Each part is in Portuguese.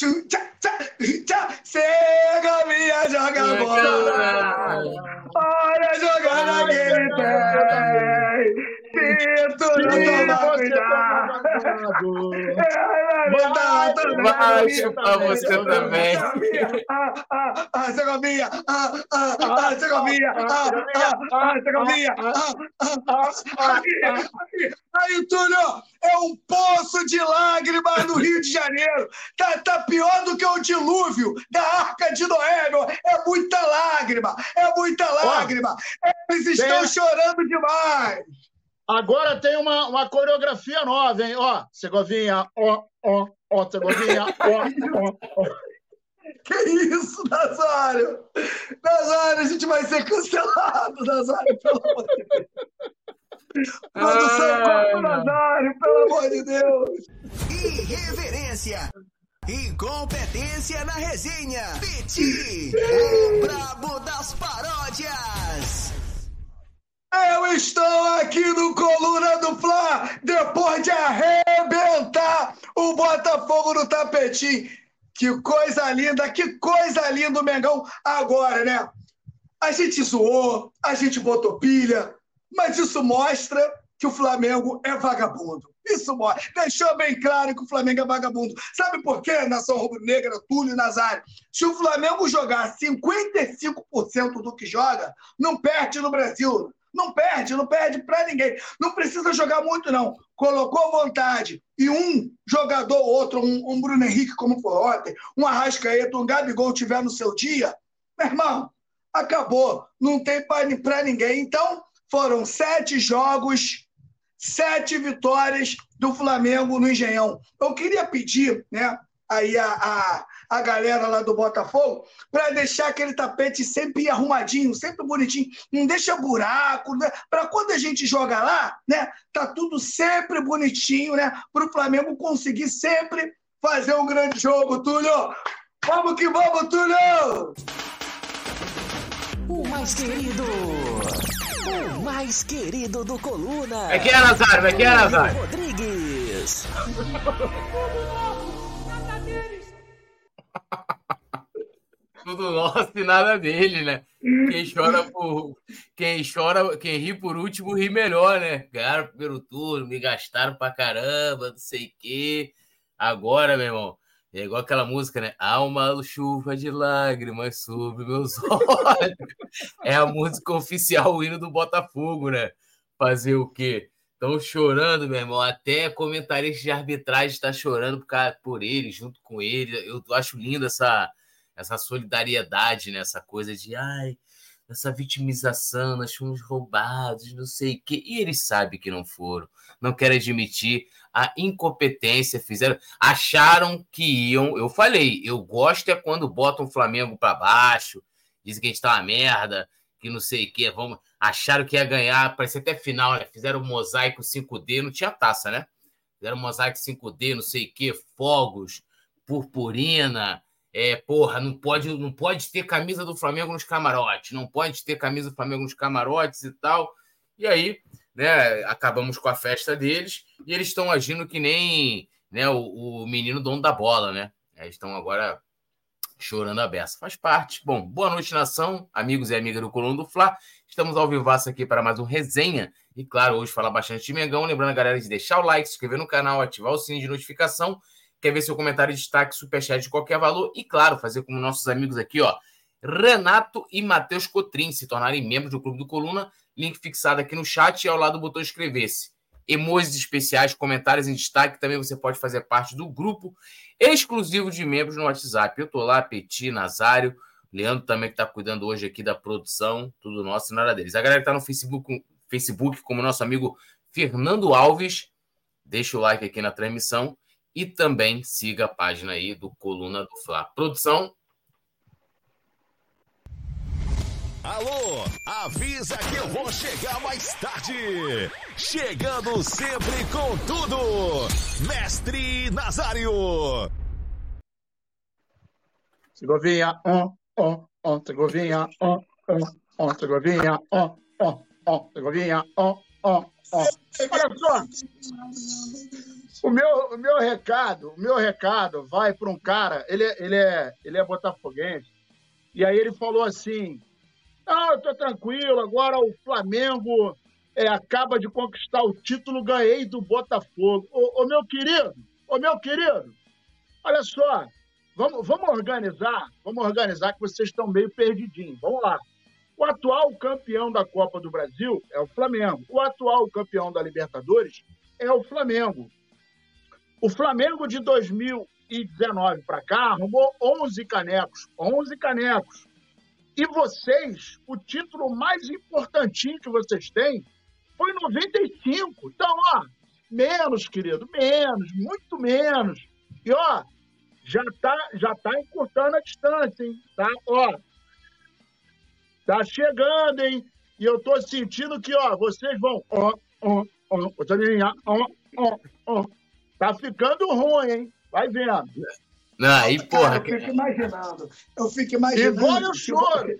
tchum, tchá, tchá, tchá, Segovinha joga bola. Tu não tomar cuidado. Vai chupar você também. Ah, ah, ah. Ah, ah, ah. Ah, ah, ah. Ah, ah, ah, aqui, aqui. Aí, Túlio, é um poço de lágrimas no Rio de Janeiro. Tá, tá pior do que o dilúvio da Arca de Noé, meu. É muita lágrima, é muita lágrima. Eles estão chorando demais. Agora tem uma, uma coreografia nova, hein? Ó, Segovinha, ó, ó, ó, Segovinha, ó, ó, ó. Que isso, Nazário? Nazário, a gente vai ser cancelado, Nazário, pelo amor de Deus. Produção, o mano. Nazário, pelo amor de Deus. Irreverência. Incompetência na resenha. Piti, o brabo das paródias. Eu estou aqui no Coluna do Fla depois de arrebentar o Botafogo no tapetinho. Que coisa linda, que coisa linda o Mengão agora, né? A gente zoou, a gente botou pilha, mas isso mostra que o Flamengo é vagabundo. Isso mostra. Deixou bem claro que o Flamengo é vagabundo. Sabe por quê, nação rubro-negra, Túlio e Nazário? Se o Flamengo jogar 55% do que joga, não perde no Brasil. Não perde, não perde para ninguém. Não precisa jogar muito, não. Colocou vontade e um jogador ou outro, um, um Bruno Henrique, como foi ontem, um Arrascaeta, um Gabigol tiver no seu dia, meu irmão, acabou. Não tem para ninguém. Então, foram sete jogos, sete vitórias do Flamengo no Engenhão. Eu queria pedir, né, aí a, a, a galera lá do Botafogo, para deixar aquele tapete sempre arrumadinho, sempre bonitinho. Não deixa buraco, né? Para quando a gente joga lá, né? Tá tudo sempre bonitinho, né? Para o Flamengo conseguir sempre fazer um grande jogo, Túlio. Vamos que vamos, Túlio! O mais querido. O mais querido do Coluna. Vai que é, Nazário, vai que é, Nazário. Rodrigues. Tudo nosso e nada dele, né? Quem chora por. Quem chora, quem ri por último ri melhor, né? Ganharam o primeiro turno, me gastaram pra caramba, não sei o quê. Agora, meu irmão, é igual aquela música, né? Há uma chuva de lágrimas sobre meus olhos. É a música oficial, o hino do Botafogo, né? Fazer o quê? Estão chorando, meu irmão. Até comentarista de arbitragem está chorando por, por ele, junto com ele. Eu acho linda essa, essa solidariedade, né? Essa coisa de ai, essa vitimização, nós fomos roubados, não sei o quê. E eles sabem que não foram. Não querem admitir a incompetência, fizeram, acharam que iam. Eu falei, eu gosto é quando botam o Flamengo para baixo, dizem que a gente tá uma merda, que não sei o quê, vamos. Acharam que ia ganhar, parecia até final, né? Fizeram mosaico 5D, não tinha taça, né? Fizeram mosaico 5D, não sei o quê, fogos, purpurina. É, porra, não pode, não pode ter camisa do Flamengo nos camarotes, não pode ter camisa do Flamengo nos camarotes e tal. E aí, né, acabamos com a festa deles e eles estão agindo que nem né, o, o menino dono da bola, né? Eles estão agora chorando a beça. Faz parte. Bom, boa noite, nação, amigos e amigas do Coluna do Fla. Estamos ao vivaço aqui para mais um resenha. E claro, hoje falar bastante de Mengão. Lembrando a galera de deixar o like, se inscrever no canal, ativar o sininho de notificação. Quer ver seu comentário, destaque, superchat de qualquer valor. E claro, fazer como nossos amigos aqui, ó. Renato e Matheus Cotrim se tornarem membros do Clube do Coluna. Link fixado aqui no chat e ao lado do botão inscrever-se. Emojis especiais, comentários em destaque. Também você pode fazer parte do grupo exclusivo de membros no WhatsApp. Eu tô lá, Petit, Nazário, Leandro também que tá cuidando hoje aqui da produção, tudo nosso e nada deles. A galera que tá no Facebook, Facebook como nosso amigo Fernando Alves, deixa o like aqui na transmissão e também siga a página aí do Coluna do Fla. Produção, Alô, avisa que eu vou chegar mais tarde. Chegando sempre com tudo. Mestre Nazário. Segovinha, ó, ó, ó, Segovinha, ó, ó, ó, Segovinha, ó, ó, ó, Segovinha, ó, ó, ó. Olha só. O meu, o meu recado, o meu recado vai para um cara, ele, é, ele, é, ele é botafoguense, e aí ele falou assim, ah, eu tô tranquilo, agora o Flamengo é, acaba de conquistar o título, ganhei do Botafogo. Ô, ô, meu querido, ô meu querido, olha só, vamos, vamos organizar, vamos organizar que vocês estão meio perdidinhos. Vamos lá. O atual campeão da Copa do Brasil é o Flamengo. O atual campeão da Libertadores é o Flamengo. O Flamengo de 2019 para cá arrumou 11 canecos. 11 canecos. E vocês, o título mais importantinho que vocês têm foi 95. Então, ó, menos, querido, menos, muito menos. E, ó, já tá, já tá encurtando a distância, hein? Tá, ó, Tá chegando, hein? E eu tô sentindo que, ó, vocês vão. Ó, ó, ó, ó, ó, ó. Tá ficando ruim, hein? Vai vendo. Não, aí, porra. Cara, eu fico imaginando. Eu fico imaginando. Igual eu choro.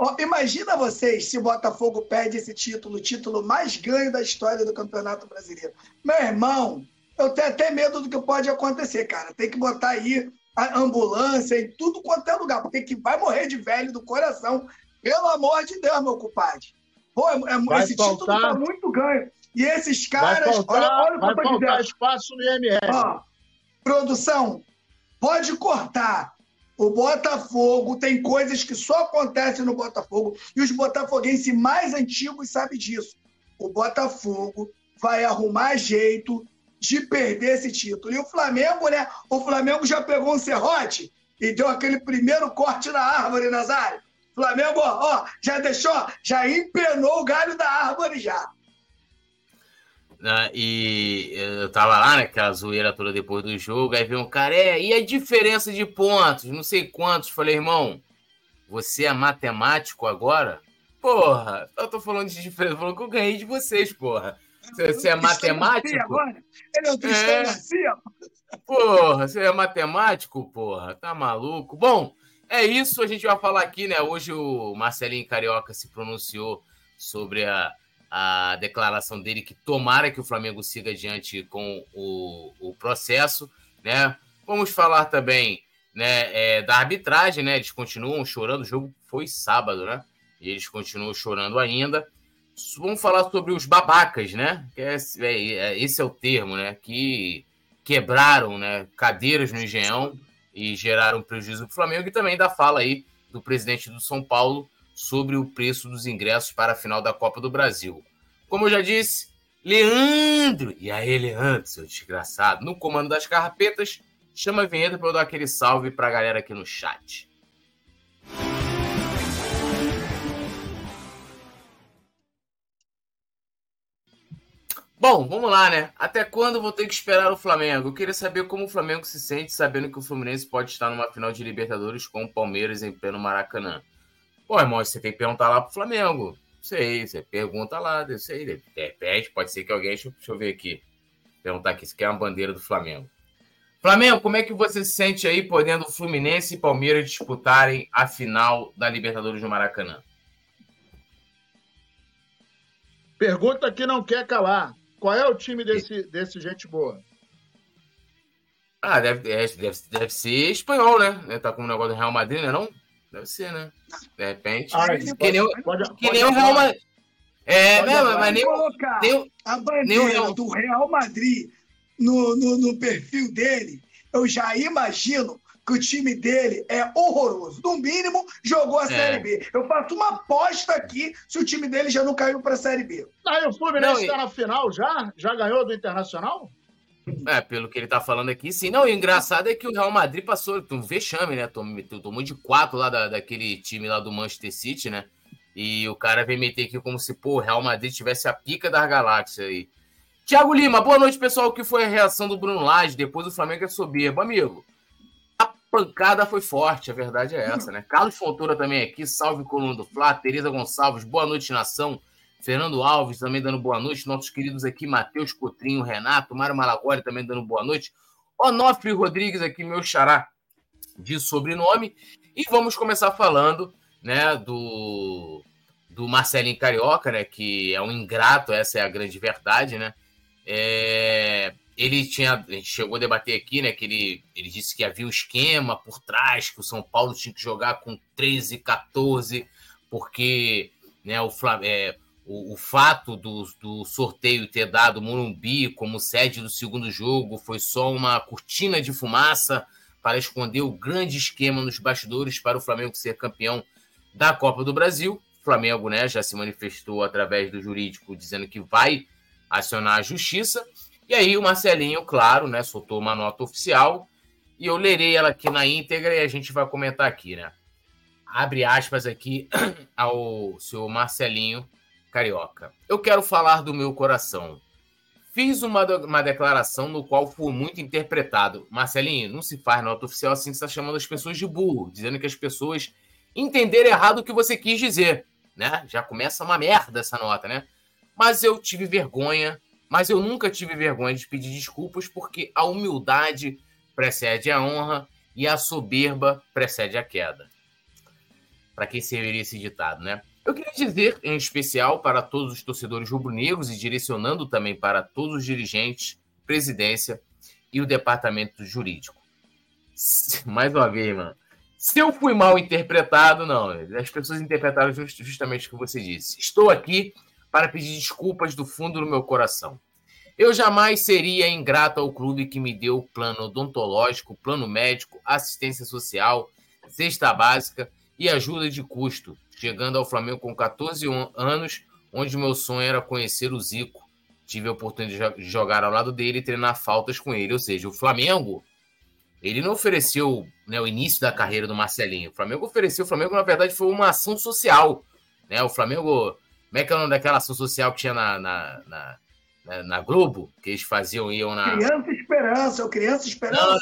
Ó, imagina vocês se o Botafogo perde esse título, o título mais ganho da história do Campeonato Brasileiro. Meu irmão, eu tenho até medo do que pode acontecer, cara. Tem que botar aí a ambulância em tudo quanto é lugar, porque que vai morrer de velho do coração pelo amor de Deus, meu compadre. Pô, é, é, esse faltar, título tá muito ganho. E esses caras. Faltar, olha, olha o que vai eu tô dizendo. espaço no IMS. Ó, produção, pode cortar. O Botafogo tem coisas que só acontecem no Botafogo e os botafoguenses mais antigos sabem disso. O Botafogo vai arrumar jeito de perder esse título. E o Flamengo, né? O Flamengo já pegou um serrote e deu aquele primeiro corte na árvore, Nazário. Flamengo, ó, já deixou, já empenou o galho da árvore já. Né, e eu tava lá naquela zoeira toda depois do jogo, aí veio um cara, é, e a diferença de pontos? Não sei quantos. Falei, irmão, você é matemático agora? Porra, eu tô falando de diferença, falando que eu ganhei de vocês, porra. Você, você é matemático? Ele é o é... Garcia. Porra, você é matemático, porra? Tá maluco? Bom, é isso, a gente vai falar aqui, né? Hoje o Marcelinho Carioca se pronunciou sobre a, a declaração dele que tomara que o Flamengo siga adiante com o, o processo, né? Vamos falar também né, é, da arbitragem, né? Eles continuam chorando, o jogo foi sábado, né? E eles continuam chorando ainda. Vamos falar sobre os babacas, né? Que é, é, esse é o termo, né? Que quebraram né, cadeiras no Engenhão e geraram prejuízo para o Flamengo, e também da fala aí do presidente do São Paulo sobre o preço dos ingressos para a final da Copa do Brasil. Como eu já disse, Leandro, e aí, Leandro, seu desgraçado, no comando das carrapetas, chama a vinheta para eu dar aquele salve para a galera aqui no chat. Bom, vamos lá, né? Até quando vou ter que esperar o Flamengo? Eu queria saber como o Flamengo se sente sabendo que o Fluminense pode estar numa final de Libertadores com o Palmeiras em pleno Maracanã. Pô, irmão, você tem que perguntar lá pro Flamengo. Sei, você pergunta lá, eu sei. De pode ser que alguém. Deixa, deixa eu ver aqui. Perguntar aqui, se quer uma bandeira do Flamengo. Flamengo, como é que você se sente aí podendo Fluminense e Palmeiras disputarem a final da Libertadores no Maracanã? Pergunta que não quer calar. Qual é o time desse, desse gente boa? Ah, deve, é, deve, deve ser espanhol, né? Tá com o um negócio do Real Madrid, né? Não? Deve ser, né? De repente. Ah, que, nem, pode, que nem o Real Madrid. É, né, mas nem, nem, a bandeira nem o Real... do Real Madrid no, no, no perfil dele, eu já imagino que o time dele é horroroso. No mínimo, jogou a é. Série B. Eu faço uma aposta aqui se o time dele já não caiu para a Série B. Aí o Fluminense está e... na final já? Já ganhou do Internacional? É, pelo que ele tá falando aqui, sim. Não, o engraçado é que o Real Madrid passou um vexame, né? Tomou, tomou de quatro lá da, daquele time lá do Manchester City, né? E o cara vem meter aqui como se, pô, o Real Madrid tivesse a pica das galáxias aí. Tiago Lima, boa noite, pessoal. O que foi a reação do Bruno Lage depois do Flamengo é soberbo? Amigo, pancada foi forte, a verdade é essa, né? Carlos Fontoura também aqui, salve coluna do Flá, Tereza Gonçalves, boa noite, nação. Fernando Alves também dando boa noite, nossos queridos aqui, Matheus Cotrinho, Renato, Mário Malagoli também dando boa noite. Onofre Rodrigues aqui, meu xará de sobrenome. E vamos começar falando, né, do do Marcelinho Carioca, né? Que é um ingrato, essa é a grande verdade, né? É, ele tinha, chegou a debater aqui, né? Que ele, ele disse que havia um esquema por trás, que o São Paulo tinha que jogar com 13, 14, porque né, o, é, o, o, fato do, do sorteio ter dado Morumbi como sede do segundo jogo foi só uma cortina de fumaça para esconder o grande esquema nos bastidores para o Flamengo ser campeão da Copa do Brasil. O Flamengo né, já se manifestou através do jurídico dizendo que vai acionar a justiça. E aí o Marcelinho, claro, né, soltou uma nota oficial e eu lerei ela aqui na íntegra e a gente vai comentar aqui, né? Abre aspas aqui ao senhor Marcelinho Carioca. Eu quero falar do meu coração. Fiz uma, uma declaração no qual fui muito interpretado. Marcelinho, não se faz nota oficial assim você está chamando as pessoas de burro, dizendo que as pessoas entenderam errado o que você quis dizer. Né? Já começa uma merda essa nota, né? Mas eu tive vergonha, mas eu nunca tive vergonha de pedir desculpas porque a humildade precede a honra e a soberba precede a queda. Para quem serviria esse ditado, né? Eu queria dizer, em especial, para todos os torcedores rubro-negros e direcionando também para todos os dirigentes, presidência e o departamento jurídico. Mais uma vez, mano. Se eu fui mal interpretado, não. As pessoas interpretaram justamente o que você disse. Estou aqui para pedir desculpas do fundo do meu coração. Eu jamais seria ingrato ao clube que me deu plano odontológico, plano médico, assistência social, cesta básica e ajuda de custo, chegando ao Flamengo com 14 anos, onde meu sonho era conhecer o Zico. Tive a oportunidade de jogar ao lado dele e treinar faltas com ele. Ou seja, o Flamengo, ele não ofereceu né, o início da carreira do Marcelinho. O Flamengo ofereceu, o Flamengo, na verdade, foi uma ação social. Né? O Flamengo, como é que é o nome daquela ação social que tinha na, na, na, na, Globo? Que eles faziam, iam na. Criança Esperança, o Criança Esperança. Não,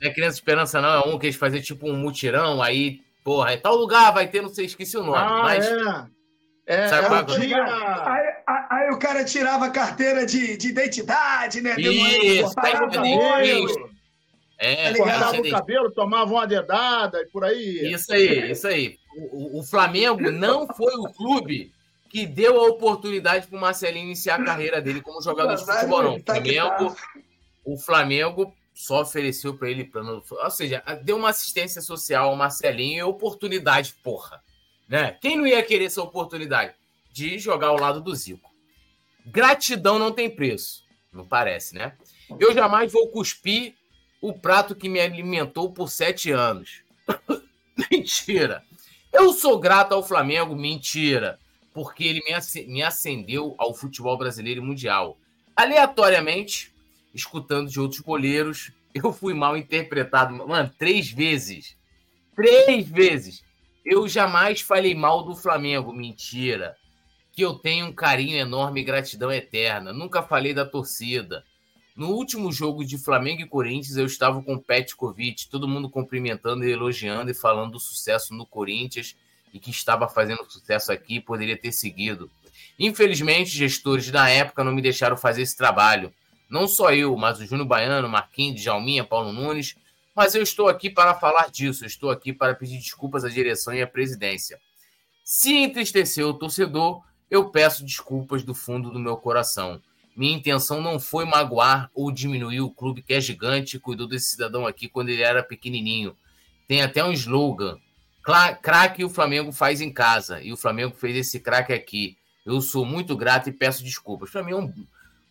não é Criança Esperança, não, é um que eles faziam tipo um mutirão, aí Porra, em tal lugar vai ter, não sei, esqueci o nome. Ah, mas... é. É, Sabe é, é dia... aí, aí, aí, o cara tirava a carteira de, de identidade, né? Isso, cortava o cabelo, é, tá cortava o cabelo, tomava uma dedada e por aí. Isso aí, isso aí. O, o Flamengo não foi o clube que deu a oportunidade para o Marcelinho iniciar a carreira dele como jogador de futebol, não. O tá Flamengo, tá. o Flamengo só ofereceu para ele plano. Ou seja, deu uma assistência social ao Marcelinho e oportunidade, porra. Né? Quem não ia querer essa oportunidade? De jogar ao lado do Zico. Gratidão não tem preço, não parece, né? Eu jamais vou cuspir o prato que me alimentou por sete anos. mentira. Eu sou grato ao Flamengo, mentira. Porque ele me acendeu ao futebol brasileiro e mundial. Aleatoriamente, escutando de outros goleiros. Eu fui mal interpretado, mano, três vezes. Três vezes. Eu jamais falei mal do Flamengo, mentira. Que eu tenho um carinho enorme e gratidão eterna. Nunca falei da torcida. No último jogo de Flamengo e Corinthians, eu estava com o Petkovic, todo mundo cumprimentando e elogiando e falando do sucesso no Corinthians e que estava fazendo sucesso aqui poderia ter seguido. Infelizmente, gestores da época não me deixaram fazer esse trabalho. Não só eu, mas o Júnior Baiano, Marquinhos, Djalminha, Paulo Nunes. Mas eu estou aqui para falar disso. Eu estou aqui para pedir desculpas à direção e à presidência. Se entristeceu o torcedor, eu peço desculpas do fundo do meu coração. Minha intenção não foi magoar ou diminuir o clube que é gigante e cuidou desse cidadão aqui quando ele era pequenininho. Tem até um slogan. Craque o Flamengo faz em casa. E o Flamengo fez esse craque aqui. Eu sou muito grato e peço desculpas. Para mim é um,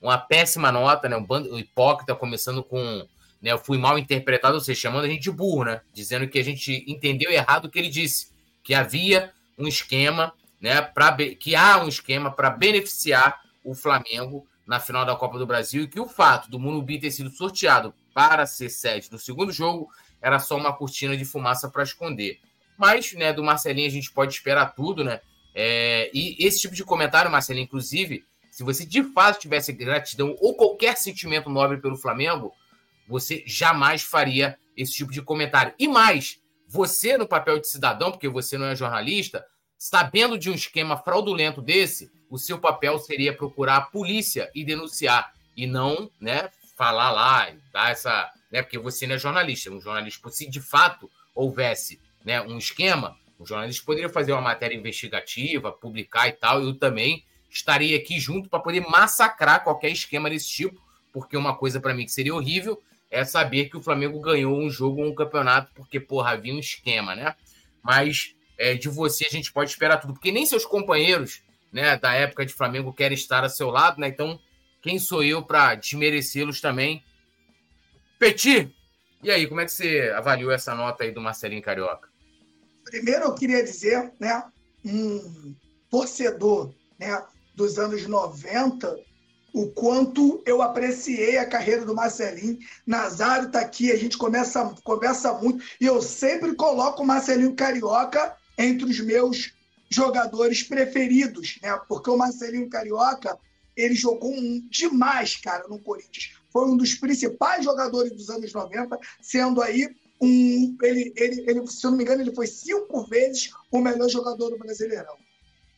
uma péssima nota, né? Um bando hipócrita, começando com. Né, eu fui mal interpretado, ou seja, chamando a gente de burro, né? Dizendo que a gente entendeu errado o que ele disse. Que havia um esquema, né? Pra, que há um esquema para beneficiar o Flamengo na final da Copa do Brasil e que o fato do Munubi ter sido sorteado para ser sede do segundo jogo era só uma cortina de fumaça para esconder. Mas, né, do Marcelinho a gente pode esperar tudo, né? É, e esse tipo de comentário, Marcelinho, inclusive, se você de fato tivesse gratidão ou qualquer sentimento nobre pelo Flamengo, você jamais faria esse tipo de comentário. E mais, você no papel de cidadão, porque você não é jornalista, sabendo de um esquema fraudulento desse, o seu papel seria procurar a polícia e denunciar e não, né, falar lá, dar essa, né, porque você não é jornalista, um jornalista, se de fato houvesse, né, um esquema, O jornalista poderia fazer uma matéria investigativa, publicar e tal, eu também estaria aqui junto para poder massacrar qualquer esquema desse tipo, porque uma coisa para mim que seria horrível é saber que o Flamengo ganhou um jogo ou um campeonato porque, porra, havia um esquema, né? Mas é, de você a gente pode esperar tudo, porque nem seus companheiros né, da época de Flamengo querem estar a seu lado, né? Então, quem sou eu para desmerecê-los também? Petit, e aí, como é que você avaliou essa nota aí do Marcelinho Carioca? Primeiro, eu queria dizer, né, um torcedor, né, dos anos 90, o quanto eu apreciei a carreira do Marcelinho. Nazário está aqui, a gente começa, conversa muito, e eu sempre coloco o Marcelinho Carioca entre os meus jogadores preferidos, né? Porque o Marcelinho Carioca, ele jogou um, demais, cara, no Corinthians. Foi um dos principais jogadores dos anos 90, sendo aí um. Ele, ele, ele, se eu não me engano, ele foi cinco vezes o melhor jogador do Brasileirão.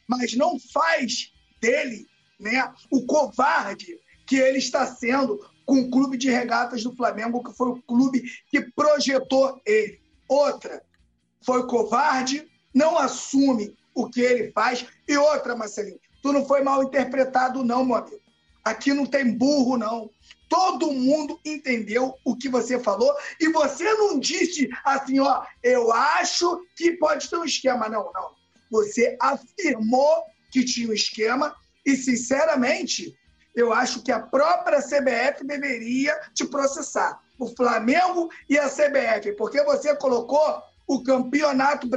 Mas não faz dele né, o covarde que ele está sendo com o clube de regatas do Flamengo, que foi o clube que projetou ele. Outra, foi covarde, não assume o que ele faz. E outra, Marcelinho, tu não foi mal interpretado, não, meu amigo. Aqui não tem burro, não. Todo mundo entendeu o que você falou e você não disse assim, ó, eu acho que pode ter um esquema. Não, não. Você afirmou que tinha um esquema e, sinceramente, eu acho que a própria CBF deveria te processar. O Flamengo e a CBF, porque você colocou o campeonato,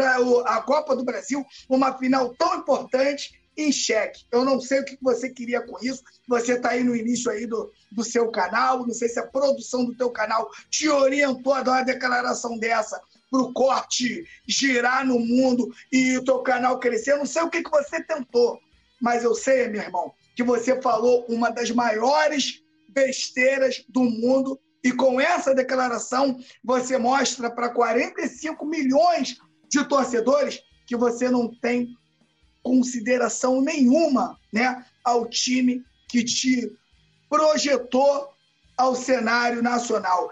a Copa do Brasil, uma final tão importante em xeque. Eu não sei o que você queria com isso. Você está aí no início aí do, do seu canal. Não sei se a produção do teu canal te orientou a dar uma declaração dessa para o corte girar no mundo e o teu canal crescer. Eu não sei o que, que você tentou mas eu sei, meu irmão, que você falou uma das maiores besteiras do mundo e com essa declaração você mostra para 45 milhões de torcedores que você não tem consideração nenhuma, né, ao time que te projetou ao cenário nacional.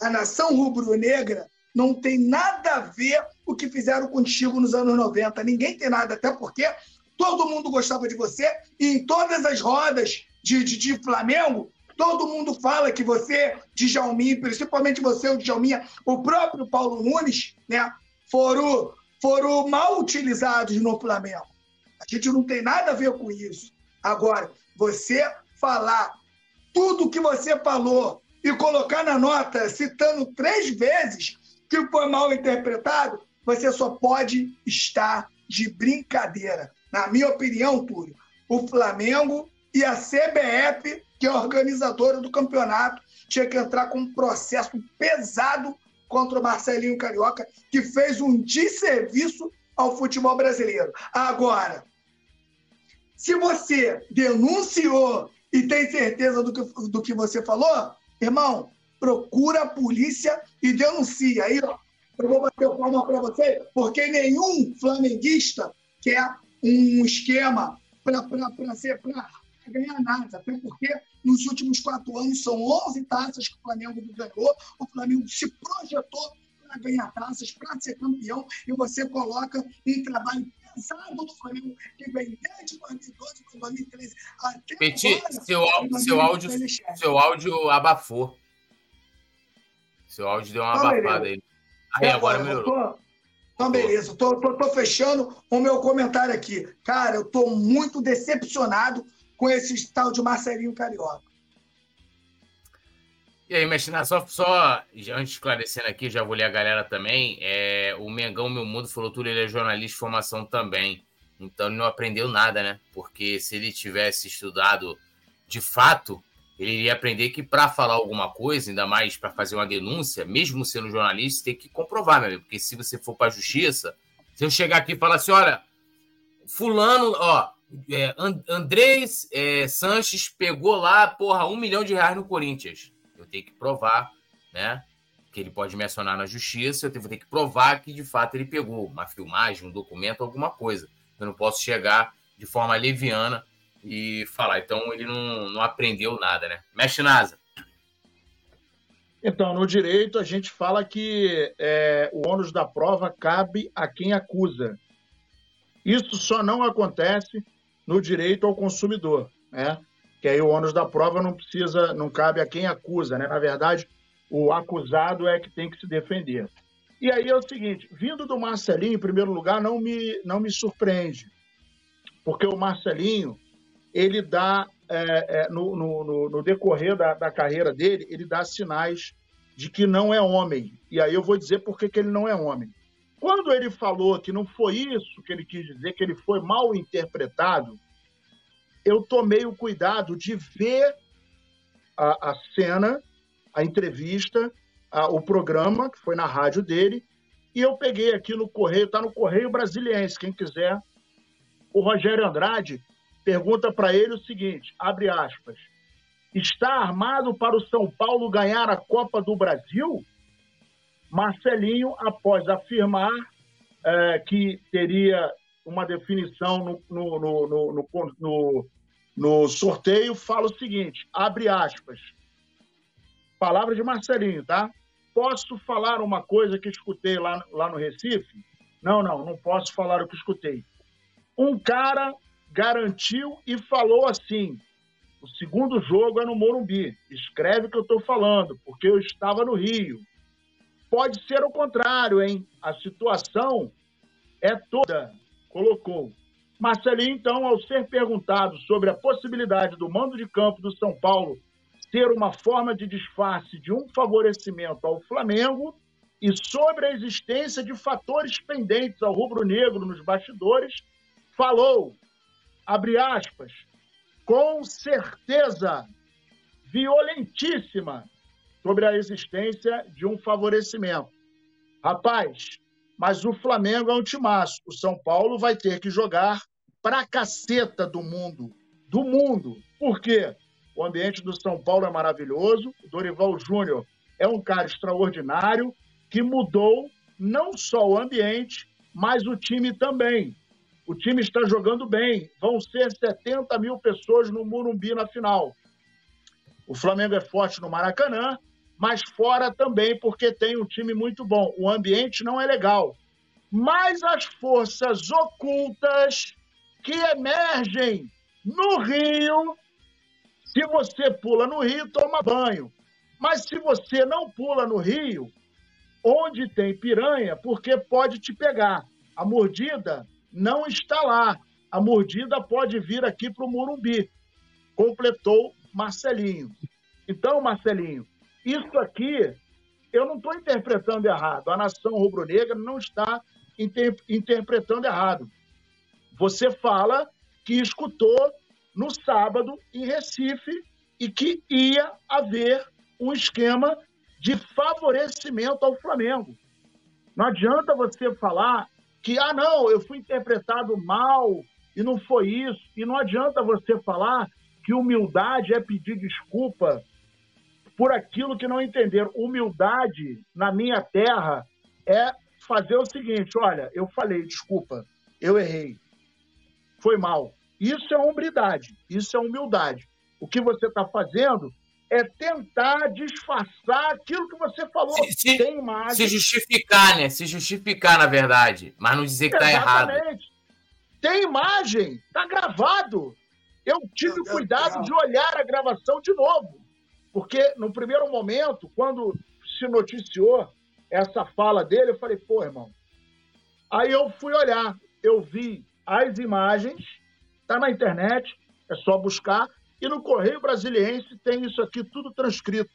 A nação rubro-negra não tem nada a ver o que fizeram contigo nos anos 90. Ninguém tem nada, até porque todo mundo gostava de você, e em todas as rodas de, de, de Flamengo, todo mundo fala que você, Djalminha, principalmente você, o Djalminha, o próprio Paulo Nunes, né, foram, foram mal utilizados no Flamengo. A gente não tem nada a ver com isso. Agora, você falar tudo que você falou e colocar na nota, citando três vezes que foi mal interpretado, você só pode estar de brincadeira. Na minha opinião, Túlio, o Flamengo e a CBF, que é organizadora do campeonato, tinha que entrar com um processo pesado contra o Marcelinho Carioca, que fez um desserviço ao futebol brasileiro. Agora, se você denunciou e tem certeza do que, do que você falou, irmão, procura a polícia e denuncia. Aí, ó, eu vou bater palma para você, porque nenhum flamenguista quer um esquema para ganhar nada. Até porque nos últimos quatro anos são 11 taças que o Flamengo ganhou. O Flamengo se projetou para ganhar taças, para ser campeão, e você coloca um trabalho pesado do Flamengo que vem desde 2012, 2013 até Petit, agora, seu, seu, áudio, seu áudio abafou. Seu áudio deu uma abafada aí. Aí agora melhorou. Então, beleza, tô, tô, tô, fechando o meu comentário aqui. Cara, eu tô muito decepcionado com esse tal de Marcelinho Carioca. E aí, Mestre, só, só antes esclarecendo aqui, já vou ler a galera também. É, o Mengão Meu Mundo falou tudo, ele é jornalista de formação também. Então ele não aprendeu nada, né? Porque se ele tivesse estudado de fato, ele iria aprender que para falar alguma coisa, ainda mais para fazer uma denúncia, mesmo sendo jornalista, tem que comprovar, meu amigo. Porque se você for para a justiça, se eu chegar aqui e falar assim, olha, fulano, ó, é, Andrés é, Sanches pegou lá, porra, um milhão de reais no Corinthians. Eu tenho que provar, né? Que ele pode me acionar na justiça, eu vou ter que provar que de fato ele pegou uma filmagem, um documento, alguma coisa. Eu não posso chegar de forma leviana e falar. Então ele não, não aprendeu nada, né? Mexe NASA. Então, no direito, a gente fala que é, o ônus da prova cabe a quem acusa. Isso só não acontece no direito ao consumidor, né? Que aí o ônus da prova não precisa, não cabe a quem acusa, né? Na verdade, o acusado é que tem que se defender. E aí é o seguinte, vindo do Marcelinho, em primeiro lugar, não me, não me surpreende, porque o Marcelinho, ele dá, é, é, no, no, no, decorrer da, da carreira dele, ele dá sinais de que não é homem. E aí eu vou dizer por que, que ele não é homem. Quando ele falou que não foi isso que ele quis dizer, que ele foi mal interpretado, eu tomei o cuidado de ver a, a cena, a entrevista, a, o programa, que foi na rádio dele, e eu peguei aqui no Correio, está no Correio Brasiliense, quem quiser. O Rogério Andrade pergunta para ele o seguinte, abre aspas, está armado para o São Paulo ganhar a Copa do Brasil? Marcelinho, após afirmar é, que teria uma definição no, no, no, no, sorteio, fala o seguinte: abre aspas. Palavra de Marcelinho, tá? Posso falar uma coisa que escutei lá, lá no Recife? Não, não, não posso falar o que escutei. Um cara garantiu e falou assim: o segundo jogo é no Morumbi. Escreve o que eu estou falando, porque eu estava no Rio. Pode ser o contrário, hein? A situação é toda, colocou. Marcelinho, então, ao ser perguntado sobre a possibilidade do mando de campo do São Paulo ser uma forma de disfarce de um favorecimento ao Flamengo e sobre a existência de fatores pendentes ao rubro-negro nos bastidores, falou, abre aspas, com certeza violentíssima sobre a existência de um favorecimento. Rapaz, mas o Flamengo é um timaço. O São Paulo vai ter que jogar pra caceta do mundo. Do mundo. Por quê? O ambiente do São Paulo é maravilhoso. O Dorival Júnior é um cara extraordinário que mudou não só o ambiente, mas o time também. O time está jogando bem. Vão ser 70 mil pessoas no Murumbi na final. O Flamengo é forte no Maracanã mas fora também porque tem um time muito bom. O ambiente não é legal. Mas as forças ocultas que emergem no Rio, se você pula no Rio, toma banho. Mas se você não pula no Rio, onde tem piranha, porque pode te pegar. A mordida não está lá. A mordida pode vir aqui para o Murumbi. Completou Marcelinho. Então, Marcelinho, isso aqui, eu não estou interpretando errado. A nação rubro-negra não está inter interpretando errado. Você fala que escutou no sábado em Recife e que ia haver um esquema de favorecimento ao Flamengo. Não adianta você falar que, ah, não, eu fui interpretado mal e não foi isso. E não adianta você falar que humildade é pedir desculpa por aquilo que não entenderam. Humildade na minha terra é fazer o seguinte: olha, eu falei, desculpa, eu errei, foi mal. Isso é humildade, isso é humildade. O que você está fazendo é tentar disfarçar aquilo que você falou. Se, se, Tem imagem. Se justificar, né? Se justificar, na verdade, mas não dizer que está errado. Tem imagem, está gravado. Eu tive cuidado de olhar a gravação de novo. Porque no primeiro momento, quando se noticiou essa fala dele, eu falei, pô, irmão. Aí eu fui olhar, eu vi as imagens, tá na internet, é só buscar, e no Correio Brasiliense tem isso aqui tudo transcrito.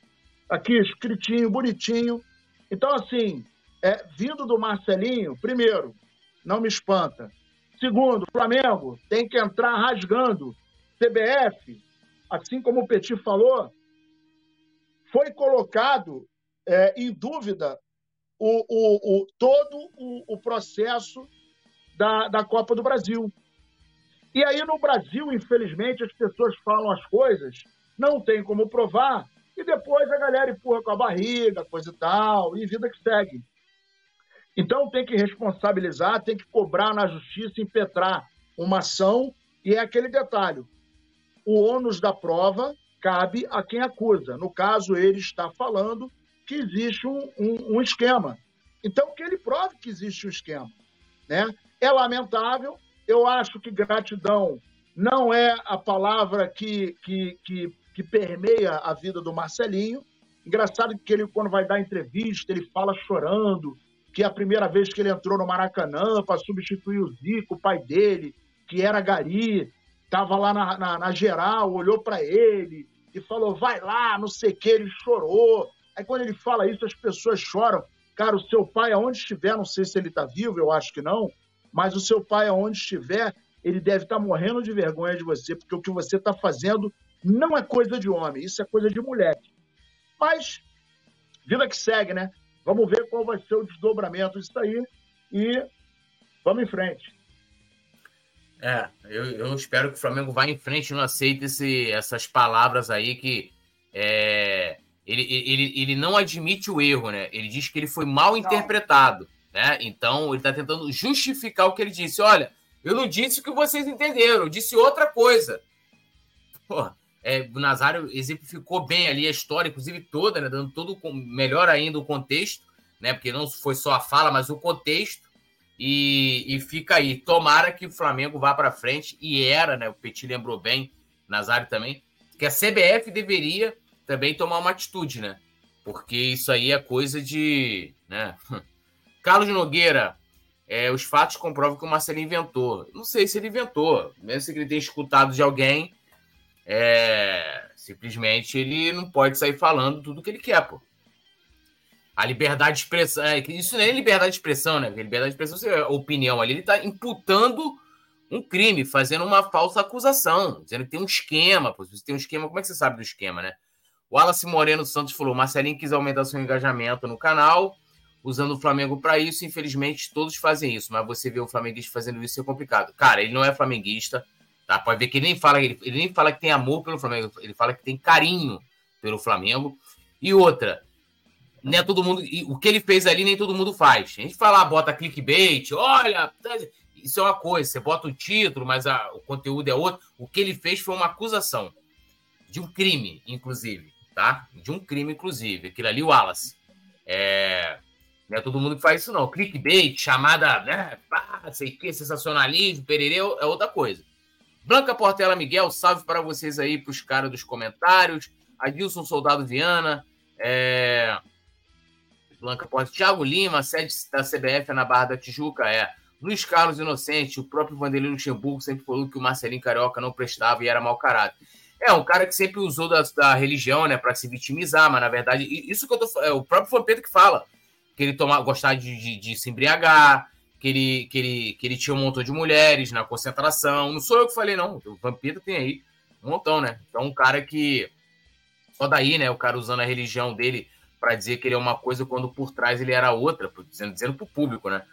Aqui, escritinho, bonitinho. Então, assim, é, vindo do Marcelinho, primeiro, não me espanta. Segundo, Flamengo tem que entrar rasgando. CBF, assim como o Petit falou, foi colocado é, em dúvida o, o, o todo o, o, processo da, da Copa do Brasil. E aí, no Brasil, infelizmente, as pessoas falam as coisas, não tem como provar, e depois a galera empurra com a barriga, coisa e tal, e vida que segue. Então, tem que responsabilizar, tem que cobrar na justiça, impetrar uma ação, e é aquele detalhe: o ônus da prova cabe a quem acusa. No caso, ele está falando que existe um, um, um esquema. Então, que ele prove que existe um esquema. Né? É lamentável, eu acho que gratidão não é a palavra que, que, que, que permeia a vida do Marcelinho. Engraçado que ele, quando vai dar entrevista, ele fala chorando, que é a primeira vez que ele entrou no Maracanã para substituir o Zico, o pai dele, que era Gari, estava lá na, na, na, geral, olhou para ele e falou: vai lá, não sei o que, ele chorou. Aí quando ele fala isso, as pessoas choram. Cara, o seu pai, aonde estiver, não sei se ele está vivo, eu acho que não, mas o seu pai, aonde estiver, ele deve estar tá morrendo de vergonha de você, porque o que você está fazendo não é coisa de homem, isso é coisa de moleque. Mas, vida que segue, né? Vamos ver qual vai ser o desdobramento disso aí e vamos em frente. É, eu, eu espero que o Flamengo vá em frente e não aceite esse, essas palavras aí que é, ele, ele, ele não admite o erro, né? Ele diz que ele foi mal não. interpretado, né? Então ele está tentando justificar o que ele disse. Olha, eu não disse o que vocês entenderam, eu disse outra coisa. Pô, é, o Nazário exemplificou bem ali a história, inclusive toda, né? Dando todo melhor ainda o contexto, né? Porque não foi só a fala, mas o contexto. E, e fica aí. Tomara que o Flamengo vá para frente. E era, né? O Petit lembrou bem, Nazário também, que a CBF deveria também tomar uma atitude, né? Porque isso aí é coisa de. Né? Carlos Nogueira, é, os fatos comprovam que o Marcelo inventou. Não sei se ele inventou, mesmo que ele tenha escutado de alguém, é, simplesmente ele não pode sair falando tudo que ele quer, pô. A liberdade de expressão, é, isso nem é liberdade de expressão, né? Liberdade de expressão é opinião ali, ele está imputando um crime, fazendo uma falsa acusação, dizendo que tem um esquema, pô. Se tem um esquema, como é que você sabe do esquema, né? O Wallace Moreno Santos falou: Marcelinho quis aumentar seu engajamento no canal, usando o Flamengo para isso. Infelizmente, todos fazem isso, mas você vê o flamenguista fazendo isso é complicado. Cara, ele não é flamenguista, Tá? Pode ver que ele nem fala, ele, ele nem fala que tem amor pelo Flamengo, ele fala que tem carinho pelo Flamengo. E outra, nem é todo mundo. o que ele fez ali, nem todo mundo faz. A gente fala, ah, bota clickbait, olha, isso é uma coisa, você bota o título, mas a, o conteúdo é outro. O que ele fez foi uma acusação de um crime, inclusive, tá? De um crime, inclusive. Aquilo ali, Wallace. É, não é todo mundo que faz isso, não. Clickbait, chamada, né? Pá, sei que, sensacionalismo, pererê, é outra coisa. Blanca Portela Miguel, salve para vocês aí, para os caras dos comentários. Adilson Soldado Viana. É... Blanca Portela. Thiago Lima, sede da CBF na Barra da Tijuca. É. Luiz Carlos Inocente, o próprio Vanderlei Luxemburgo sempre falou que o Marcelinho Carioca não prestava e era mau caráter. É, um cara que sempre usou da, da religião, né, para se vitimizar, mas na verdade, isso que eu tô É o próprio Vampeta que fala. Que ele gostava de, de, de se embriagar, que ele, que ele, que ele tinha um montão de mulheres na concentração. Não sou eu que falei, não. O Vampeta tem aí um montão, né? Então, um cara que. Só daí, né? O cara usando a religião dele para dizer que ele é uma coisa quando por trás ele era outra, dizendo, dizendo pro público, né?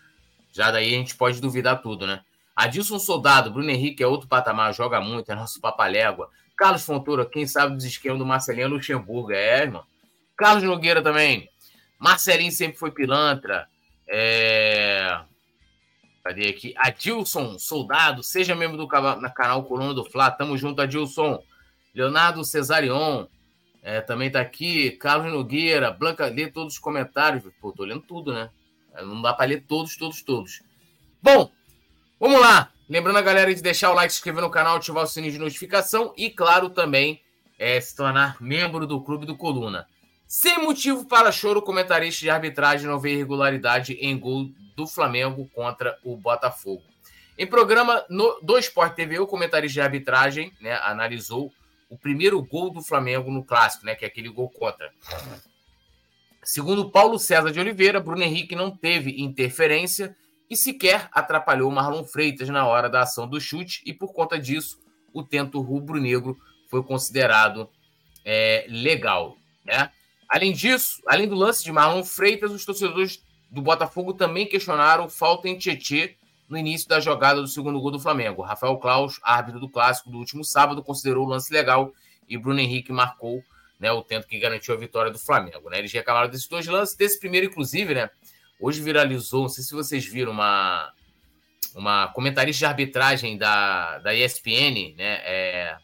Já daí a gente pode duvidar tudo, né? Adilson Soldado, Bruno Henrique é outro patamar, joga muito, é nosso papalégua. Carlos Fontoura, quem sabe dos esquemas do Marcelinho Luxemburgo, é, irmão. Carlos Nogueira também. Marcelinho sempre foi pilantra. É... Cadê aqui? Adilson Soldado, seja membro do canal Coluna do Fla. Tamo junto, Adilson. Leonardo Cesarion, é, também tá aqui. Carlos Nogueira, Blanca, lê todos os comentários. Pô, tô lendo tudo, né? Não dá para ler todos, todos, todos. Bom, vamos lá. Lembrando a galera de deixar o like, se inscrever no canal, ativar o sininho de notificação e, claro, também é, se tornar membro do Clube do Coluna. Sem motivo para choro, comentarista de arbitragem não vê irregularidade em gol do Flamengo contra o Botafogo. Em programa no, do Sport TV, o comentarista de arbitragem né, analisou o primeiro gol do Flamengo no clássico, né, que é aquele gol contra. Segundo Paulo César de Oliveira, Bruno Henrique não teve interferência e sequer atrapalhou Marlon Freitas na hora da ação do chute, e por conta disso, o tento rubro-negro foi considerado é, legal. Né? Além disso, além do lance de Marlon Freitas, os torcedores do Botafogo também questionaram falta em Tietê no início da jogada do segundo gol do Flamengo. Rafael Klaus, árbitro do clássico do último sábado, considerou o lance legal e Bruno Henrique marcou né, o tento que garantiu a vitória do Flamengo. Né? Eles reclamaram desses dois lances, desse primeiro, inclusive, né? Hoje viralizou, não sei se vocês viram, uma, uma comentarista de arbitragem da, da ESPN, né? É,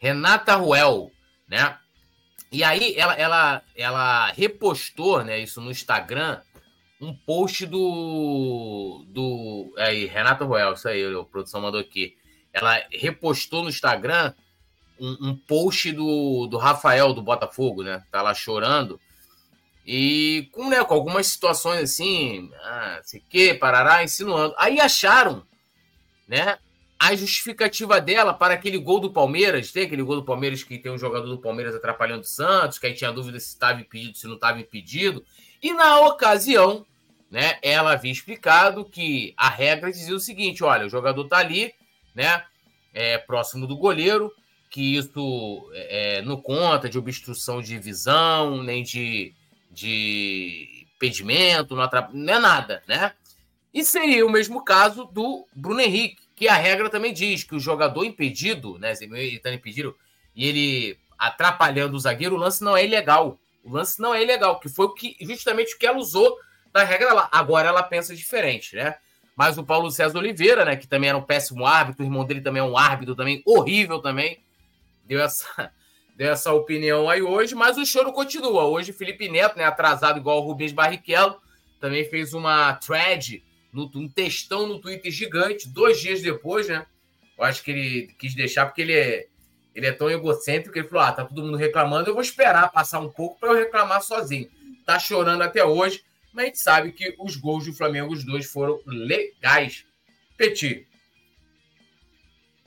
Renata Ruel, né? E aí ela, ela, ela repostou né, isso no Instagram, um post do. do aí, Renato Royal, isso aí, a produção mandou aqui. Ela repostou no Instagram um, um, post do, do Rafael do Botafogo, né? Tá lá chorando. E com, né, com algumas situações assim, ah, sei que, parará, insinuando. Aí acharam, né? A justificativa dela para aquele gol do Palmeiras, tem aquele gol do Palmeiras que tem um jogador do Palmeiras atrapalhando o Santos, que aí tinha dúvida se estava impedido, se não estava impedido. E na ocasião, né, ela havia explicado que a regra dizia o seguinte: olha, o jogador tá ali, né, é, próximo do goleiro, que isso é, não conta de obstrução de visão, nem de, de impedimento, não, não é nada, né? E seria o mesmo caso do Bruno Henrique, que a regra também diz que o jogador impedido, né? Ele está impedido e ele atrapalhando o zagueiro, o lance não é ilegal. O lance não é ilegal, que foi o que, justamente o que ela usou da regra lá. Agora ela pensa diferente, né? Mas o Paulo César Oliveira, né, que também era um péssimo árbitro, o irmão dele também é um árbitro também horrível também, deu essa, deu essa opinião aí hoje, mas o choro continua. Hoje, Felipe Neto, né, atrasado igual o Rubens Barrichello, também fez uma thread, no, um textão no Twitter gigante, dois dias depois, né? Eu acho que ele quis deixar porque ele é, ele é tão egocêntrico que ele falou: ah, tá todo mundo reclamando, eu vou esperar passar um pouco para eu reclamar sozinho. Tá chorando até hoje, mas a gente sabe que os gols do Flamengo, os dois, foram legais. Petit,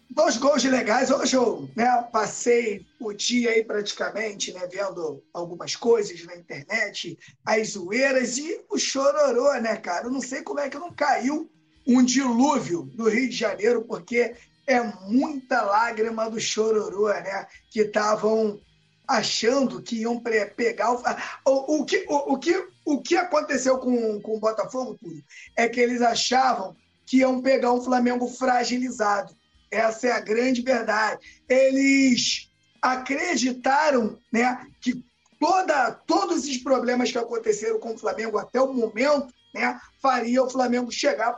Dois gols legais. Hoje eu né, passei o dia aí praticamente né, vendo algumas coisas na internet, as zoeiras e o chororô, né, cara? Eu não sei como é que não caiu um dilúvio no Rio de Janeiro, porque é muita lágrima do chororô, né? Que estavam achando que iam pegar o. O, o, que, o, o, que, o que aconteceu com, com o Botafogo, tudo, é que eles achavam que iam pegar um Flamengo fragilizado. Essa é a grande verdade. Eles acreditaram né, que toda, todos os problemas que aconteceram com o Flamengo até o momento né, faria o Flamengo chegar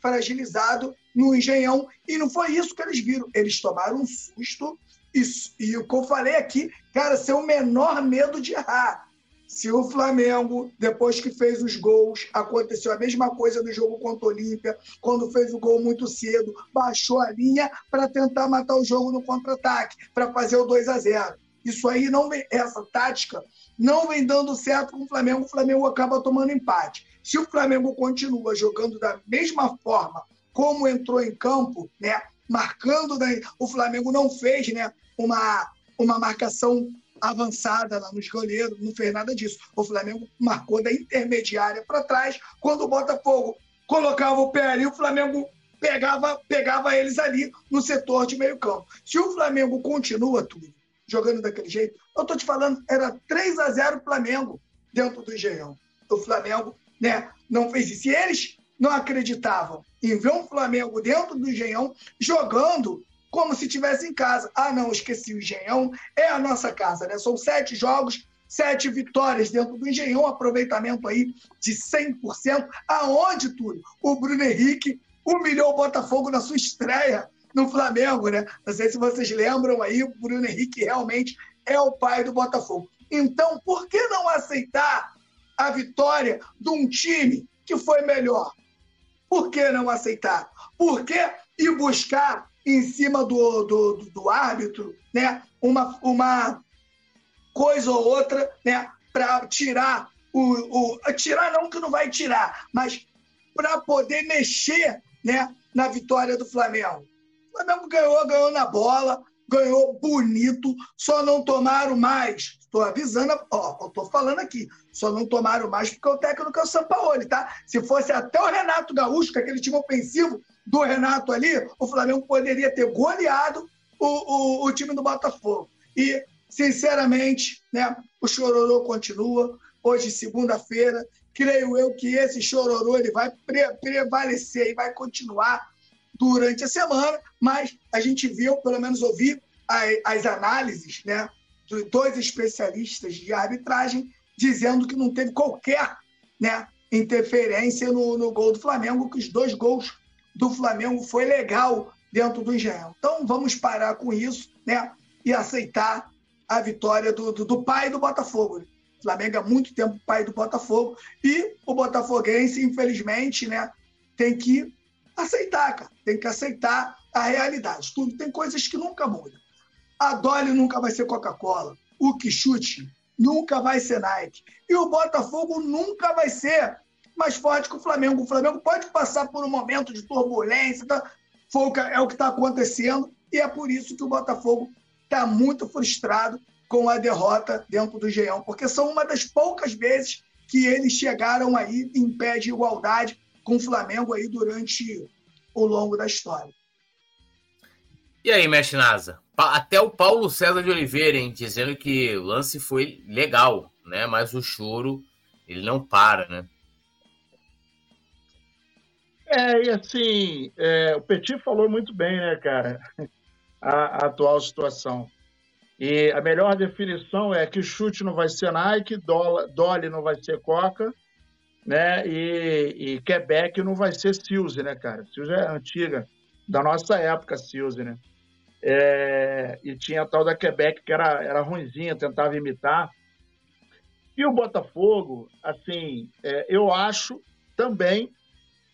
fragilizado no Engenhão. E não foi isso que eles viram. Eles tomaram um susto. E, e o que eu falei aqui, cara, ser o menor medo de errar. Se o Flamengo, depois que fez os gols, aconteceu a mesma coisa no jogo contra o Olímpia, quando fez o gol muito cedo, baixou a linha para tentar matar o jogo no contra-ataque, para fazer o 2 a 0 Isso aí não vem, essa tática não vem dando certo com o Flamengo, o Flamengo acaba tomando empate. Se o Flamengo continua jogando da mesma forma como entrou em campo, né, marcando, né, o Flamengo não fez, né, uma uma marcação avançada lá nos goleiros, não fez nada disso. O Flamengo marcou da intermediária para trás. Quando o Botafogo colocava o pé ali, o Flamengo pegava, pegava eles ali no setor de meio campo. Se o Flamengo continua tudo jogando daquele jeito, eu estou te falando, era 3 a 0 Flamengo dentro do Engenhão. O Flamengo né, não fez isso. E eles não acreditavam em ver um Flamengo dentro do Engenhão jogando como se estivesse em casa. Ah, não, esqueci, o Engenhão é a nossa casa, né? São sete jogos, sete vitórias dentro do Engenhão, aproveitamento aí de 100%. Aonde, tudo? O Bruno Henrique humilhou o Botafogo na sua estreia no Flamengo, né? Não sei se vocês lembram aí, o Bruno Henrique realmente é o pai do Botafogo. Então, por que não aceitar a vitória de um time que foi melhor? Por que não aceitar? Por que ir buscar em cima do, do, do árbitro, né? Uma, uma coisa ou outra, né? Para tirar o, o. Tirar não que não vai tirar, mas para poder mexer né, na vitória do Flamengo. O Flamengo ganhou, ganhou na bola, ganhou bonito, só não tomaram mais. Estou avisando, ó, estou falando aqui, só não tomaram mais porque o técnico é o Sampaoli, tá? Se fosse até o Renato Gaúcho, que aquele time ofensivo, do Renato ali, o Flamengo poderia ter goleado o, o, o time do Botafogo. E, sinceramente, né, o chororô continua. Hoje, segunda-feira, creio eu que esse chororô ele vai pre prevalecer e vai continuar durante a semana, mas a gente viu, pelo menos ouvi as análises né, dois especialistas de arbitragem dizendo que não teve qualquer né, interferência no, no gol do Flamengo, que os dois gols do Flamengo foi legal dentro do Engenhão. Então vamos parar com isso né? e aceitar a vitória do, do, do pai do Botafogo. O Flamengo há muito tempo pai do Botafogo e o botafoguense, infelizmente, né, tem que aceitar, cara. Tem que aceitar a realidade. Tudo tem coisas que nunca mudam. A Dolly nunca vai ser Coca-Cola. O Quixute nunca vai ser Nike. E o Botafogo nunca vai ser mais forte que o Flamengo. O Flamengo pode passar por um momento de turbulência, tá? é o que está acontecendo, e é por isso que o Botafogo está muito frustrado com a derrota dentro do Geão, porque são uma das poucas vezes que eles chegaram aí em pé de igualdade com o Flamengo aí durante o longo da história. E aí, mestre Nasa? Até o Paulo César de Oliveira, hein, dizendo que o lance foi legal, né? Mas o choro, ele não para, né? É, e assim, é, o Petit falou muito bem, né, cara, a, a, atual situação. E a melhor definição é que chute não vai ser Nike, Dolly não vai ser Coca, né, e, e Quebec não vai ser Silze, né, cara? Silze é antiga, da nossa época, Silze, né? É, e tinha a tal da Quebec que era, era ruimzinha, tentava imitar. E o Botafogo, assim, é, eu acho também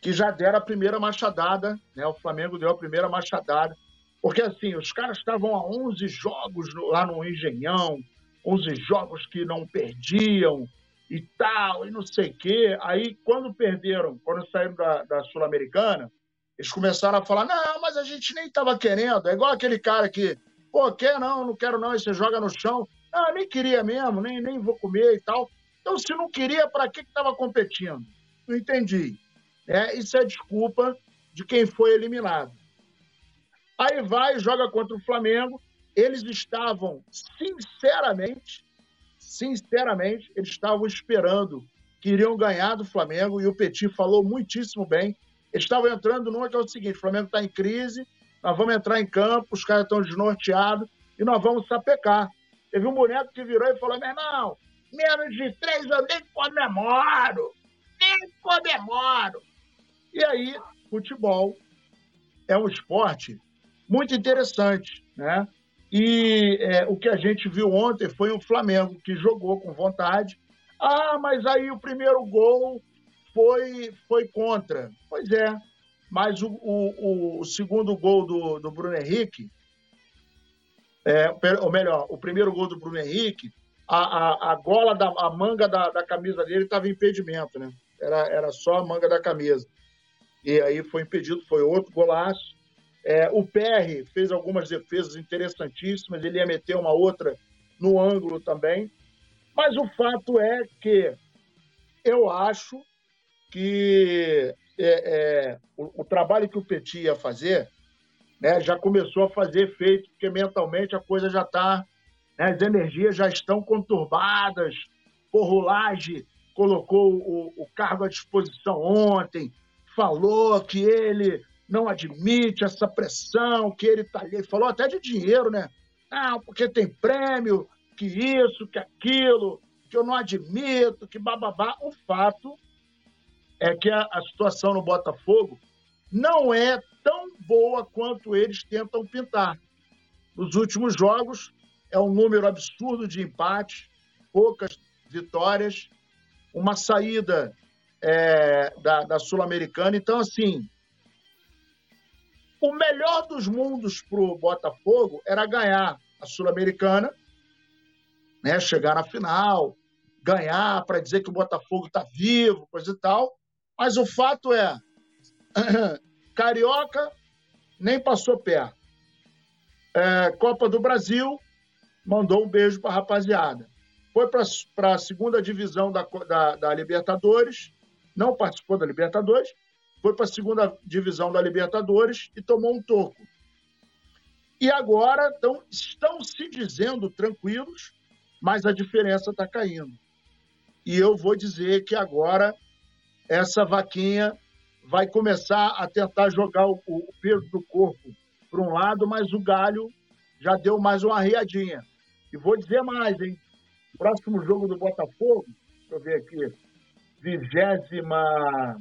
que já deram a primeira machadada, né? O Flamengo deu a primeira machadada, porque assim, os caras estavam a 11 jogos lá no Engenhão, 11 jogos que não perdiam e tal, e não sei o quê. Aí, quando perderam, quando saíram da, da Sul-Americana, eles começaram a falar: não, mas a gente nem estava querendo. É igual aquele cara que, pô, quer não, não quero não, e você joga no chão. Eu nem queria mesmo, nem, nem vou comer e tal. Então, se não queria, para que estava competindo? Não entendi. É, isso é desculpa de quem foi eliminado. Aí vai, joga contra o Flamengo. Eles estavam, sinceramente, sinceramente, eles estavam esperando que iriam ganhar do Flamengo e o Petit falou muitíssimo bem. Eles estavam entrando numa que é o seguinte: o Flamengo está em crise, nós vamos entrar em campo, os caras estão desnorteados e nós vamos sapecar. Teve um boneco que virou e falou: meu irmão, menos de três eu nem comemoro, nem comemoro. E aí, futebol é um esporte muito interessante, né? E é, o que a gente viu ontem foi um Flamengo que jogou com vontade. Ah, mas aí o primeiro gol foi, foi contra. Pois é, mas o, o, o segundo gol do, do Bruno Henrique, é, ou melhor, o primeiro gol do Bruno Henrique, a, a, a gola, da, a manga da, da camisa dele estava em impedimento, né? Era, era só a manga da camisa e aí foi impedido, foi outro golaço. É, o PR fez algumas defesas interessantíssimas, ele ia meter uma outra no ângulo também. Mas o fato é que eu acho que é, é, o, o, trabalho que o Petit ia fazer né, já começou a fazer efeito, porque mentalmente a coisa já está, né, as energias já estão conturbadas. O Rolage colocou o, o cargo à disposição ontem, falou que ele não admite essa pressão, que ele está ali, falou até de dinheiro, né? Ah, porque tem prêmio, que isso, que aquilo, que eu não admito, que bababá. O fato é que a, a situação no Botafogo não é tão boa quanto eles tentam pintar. Nos últimos jogos, é um número absurdo de empates, poucas vitórias, uma saída é, da, da Sul-Americana. Então, assim, o melhor dos mundos para o Botafogo era ganhar a Sul-Americana, né, chegar na final, ganhar para dizer que o Botafogo está vivo, coisa e tal. Mas o fato é, Carioca nem passou perto. É, Copa do Brasil mandou um beijo para a rapaziada. Foi para a segunda divisão da, da, da Libertadores, não participou da Libertadores, foi para a segunda divisão da Libertadores e tomou um toco. E agora tão, estão se dizendo tranquilos, mas a diferença está caindo. E eu vou dizer que agora essa vaquinha vai começar a tentar jogar o, o peso do corpo para um lado, mas o galho já deu mais uma riadinha. E vou dizer mais, hein? Próximo jogo do Botafogo, deixa eu ver aqui, vigésima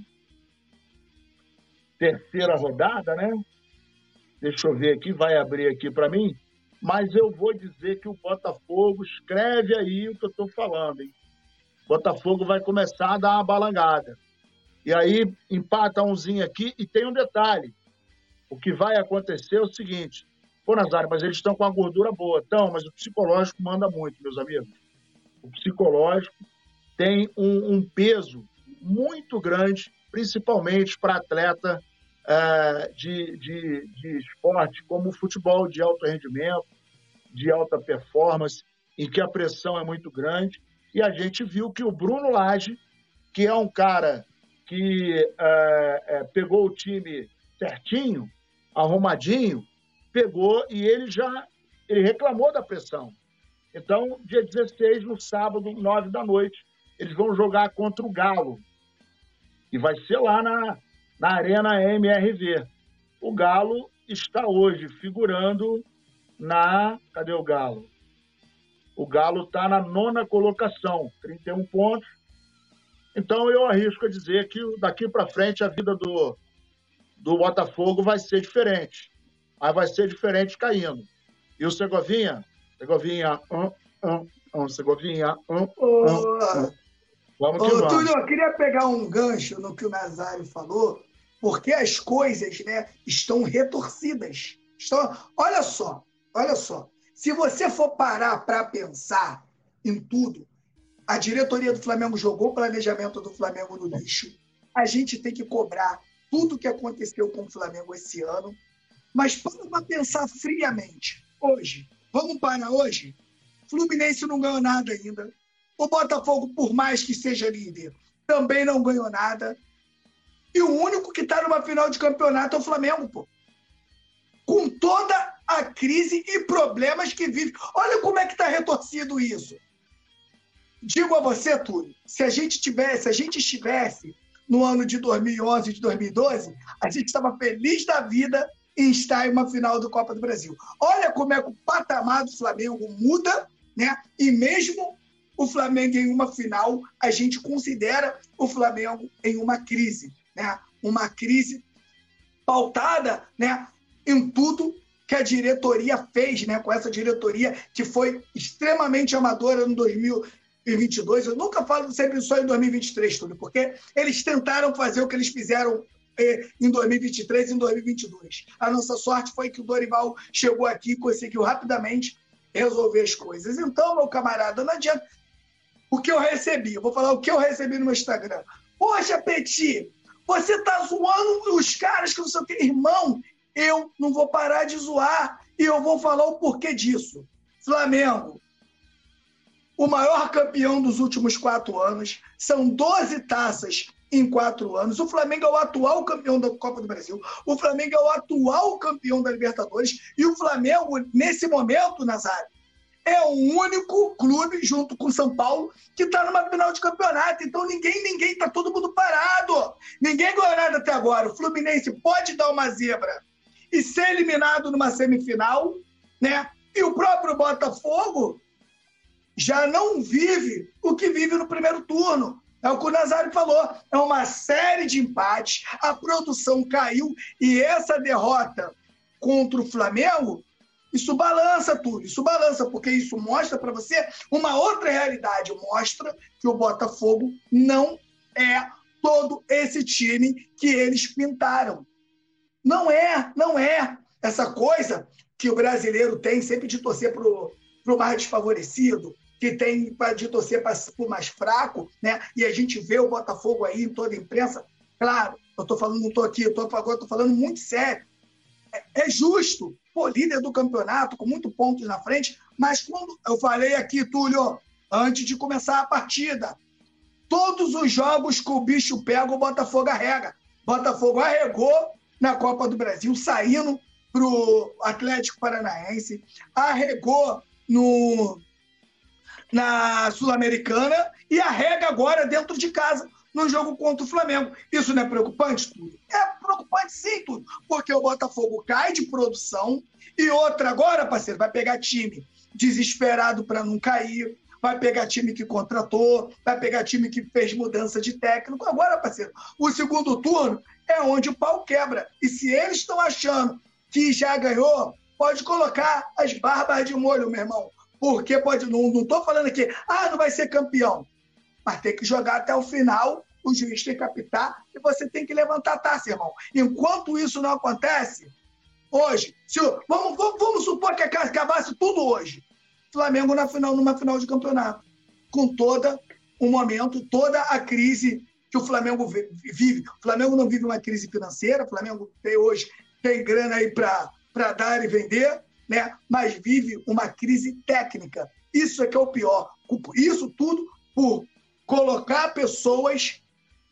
terceira rodada, né? Deixa eu ver aqui, vai abrir aqui para mim. Mas eu vou dizer que o Botafogo escreve aí o que eu estou falando, hein? Botafogo vai começar a dar uma balangada. E aí empata umzinho aqui e tem um detalhe. O que vai acontecer é o seguinte: pô, Nazário, mas eles estão com a gordura boa. Então, mas o psicológico manda muito, meus amigos. O psicológico tem um, um peso muito grande, principalmente para atleta é, de, de, de esporte como o futebol de alto rendimento, de alta performance, em que a pressão é muito grande. E a gente viu que o Bruno Lage, que é um cara que é, é, pegou o time certinho, arrumadinho, pegou e ele já ele reclamou da pressão. Então, dia 16, no sábado, 9 da noite, eles vão jogar contra o Galo. E vai ser lá na, na Arena MRV. O Galo está hoje figurando na. Cadê o Galo? O Galo está na nona colocação, 31 pontos. Então eu arrisco a dizer que daqui para frente a vida do, do Botafogo vai ser diferente. Mas vai ser diferente caindo. E o Segovinha? Segovinha, um, um, um, Segovinha, um, um, um. Vamos que Ô, vamos. Túlio, eu queria pegar um gancho no que o Nazário falou, porque as coisas né, estão retorcidas. Estão... Olha só, olha só. Se você for parar para pensar em tudo, a diretoria do Flamengo jogou o planejamento do Flamengo no lixo. A gente tem que cobrar tudo o que aconteceu com o Flamengo esse ano. Mas para pensar friamente, hoje, vamos parar hoje? Fluminense não ganhou nada ainda. O Botafogo, por mais que seja líder, também não ganhou nada. E o único que está numa final de campeonato é o Flamengo, pô. Com toda a crise e problemas que vive. Olha como é que está retorcido isso. Digo a você, Túlio, se a gente tivesse, se a gente estivesse no ano de 2011, de 2012, a gente estava feliz da vida em estar em uma final do Copa do Brasil. Olha como é que o patamar do Flamengo muda, né? E mesmo o Flamengo em uma final, a gente considera o Flamengo em uma crise, né? Uma crise pautada, né, em tudo que a diretoria fez, né, com essa diretoria que foi extremamente amadora no 2022. Eu nunca falo sempre só em 2023, tudo, porque eles tentaram fazer o que eles fizeram eh, em 2023 e em 2022. A nossa sorte foi que o Dorival chegou aqui e conseguiu rapidamente resolver as coisas. Então, meu camarada, não adianta o que eu recebi. Eu vou falar o que eu recebi no meu Instagram. Poxa, Petit, você tá zoando os caras que o que. Irmão, eu não vou parar de zoar e eu vou falar o porquê disso. Flamengo, o maior campeão dos últimos quatro anos, são 12 taças em quatro anos. O Flamengo é o atual campeão da Copa do Brasil. O Flamengo é o atual campeão da Libertadores. E o Flamengo, nesse momento, Nazário, é o único clube, junto com São Paulo, que está numa final de campeonato. Então ninguém, ninguém, está todo mundo parado. Ninguém ganhou nada até agora. O Fluminense pode dar uma zebra e ser eliminado numa semifinal, né? E o próprio Botafogo já não vive o que vive no primeiro turno. É o que o Nazário falou. É uma série de empates, a produção caiu e essa derrota contra o Flamengo isso balança tudo, isso balança, porque isso mostra para você uma outra realidade. Mostra que o Botafogo não é todo esse time que eles pintaram. Não é, não é. Essa coisa que o brasileiro tem sempre de torcer para o mais desfavorecido, que tem de torcer para o mais fraco, né? E a gente vê o Botafogo aí em toda a imprensa. Claro, eu estou falando, não estou aqui, eu estou falando muito sério. É, é justo, pô, líder do campeonato, com muitos pontos na frente, mas quando eu falei aqui, Túlio, antes de começar a partida, todos os jogos que o bicho pega, o Botafogo arrega. Botafogo arregou na Copa do Brasil, saindo para o Atlético Paranaense, arregou no, na Sul-Americana e arrega agora dentro de casa no jogo contra o Flamengo. Isso não é preocupante, tudo? É preocupante sim, tudo. Porque o Botafogo cai de produção e outra agora, parceiro, vai pegar time desesperado para não cair, vai pegar time que contratou, vai pegar time que fez mudança de técnico. Agora, parceiro, o segundo turno é onde o pau quebra. E se eles estão achando que já ganhou, pode colocar as barbas de molho, meu irmão. Porque pode. Não estou falando aqui, ah, não vai ser campeão. mas tem que jogar até o final, o juiz tem que apitar e você tem que levantar a taça, irmão. Enquanto isso não acontece, hoje, se, vamos, vamos, vamos supor que acabasse tudo hoje. Flamengo na final, numa final de campeonato, com toda o momento, toda a crise que o Flamengo vive. O Flamengo não vive uma crise financeira, o Flamengo tem hoje tem grana aí para dar e vender, né? mas vive uma crise técnica. Isso é que é o pior. Isso tudo por colocar pessoas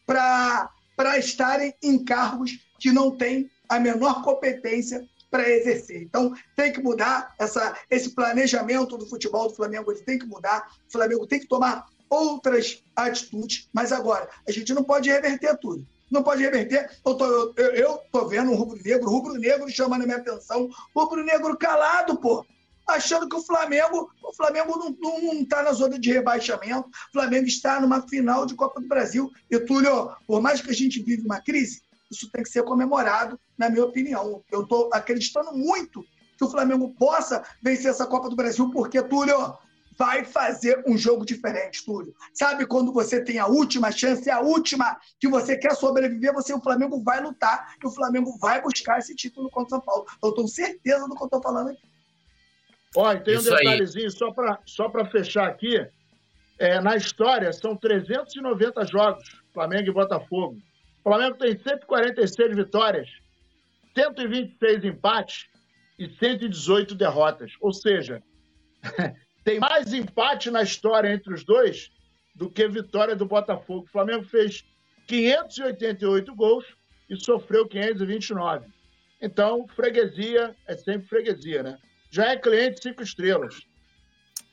para estarem em cargos que não têm a menor competência para exercer. Então, tem que mudar essa, esse planejamento do futebol do Flamengo, ele tem que mudar. O Flamengo tem que tomar outras atitudes, mas agora, a gente não pode reverter tudo. Não pode reverter. Eu tô, eu, eu tô vendo um rubro-negro, rubro-negro chamando a minha atenção, rubro-negro calado, pô achando que o Flamengo, o Flamengo não está na zona de rebaixamento, o Flamengo está numa final de Copa do Brasil. E, Túlio, por mais que a gente vive uma crise, isso tem que ser comemorado, na minha opinião. Eu estou acreditando muito que o Flamengo possa vencer essa Copa do Brasil, porque, Túlio, vai fazer um jogo diferente, Túlio. Sabe quando você tem a última chance, a última que você quer sobreviver, você o Flamengo vai lutar e o Flamengo vai buscar esse título contra o São Paulo. Eu tenho certeza do que eu estou falando aqui. Olha, tem Isso um detalhezinho aí. só para só fechar aqui. É, na história, são 390 jogos, Flamengo e Botafogo. O Flamengo tem 146 vitórias, 126 empates e 118 derrotas. Ou seja, tem mais empate na história entre os dois do que vitória do Botafogo. O Flamengo fez 588 gols e sofreu 529. Então, freguesia é sempre freguesia, né? Já é cliente cinco estrelas.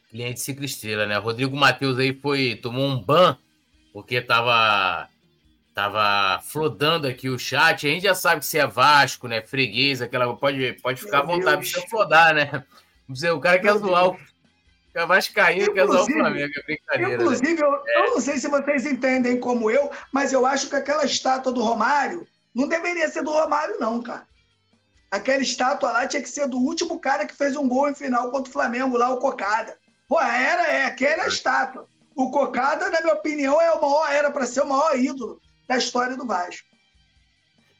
Cliente cinco estrelas, né? Rodrigo Matheus aí foi tomou um ban porque tava Tava flodando aqui o chat. A gente já sabe que se é Vasco, né? Freguês, aquela. Pode, pode ficar à vontade para flodar, né? O cara quer zoar o. O Vascaíno quer zoar o Flamengo, é brincadeira. Né? Inclusive, né? eu, é. eu não sei se vocês entendem como eu, mas eu acho que aquela estátua do Romário não deveria ser do Romário, não, cara. Aquela estátua lá tinha que ser do último cara que fez um gol em final contra o Flamengo, lá, o Cocada. Pô, era, é, aquela é a estátua. O Cocada, na minha opinião, é o maior, era para ser o maior ídolo da história do Vasco.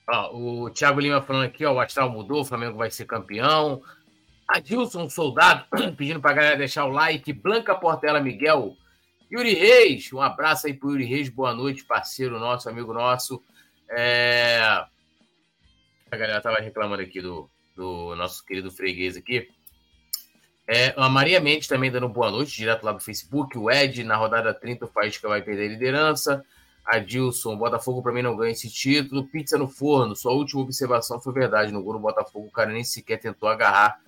Ó, o Thiago Lima falando aqui, ó, o Astral mudou, o Flamengo vai ser campeão. Adilson Soldado pedindo para a galera deixar o like. Blanca Portela Miguel. Yuri Reis, um abraço aí pro Yuri Reis, boa noite, parceiro nosso, amigo nosso. É... A galera tava reclamando aqui do, do nosso querido freguês aqui. É, a Maria Mendes também dando boa noite, direto lá do Facebook. O Ed, na rodada 30, o Faísca vai perder a liderança. Adilson, Botafogo para mim não ganha esse título. Pizza no forno, sua última observação foi verdade. No gol do Botafogo, o cara nem sequer tentou agarrar,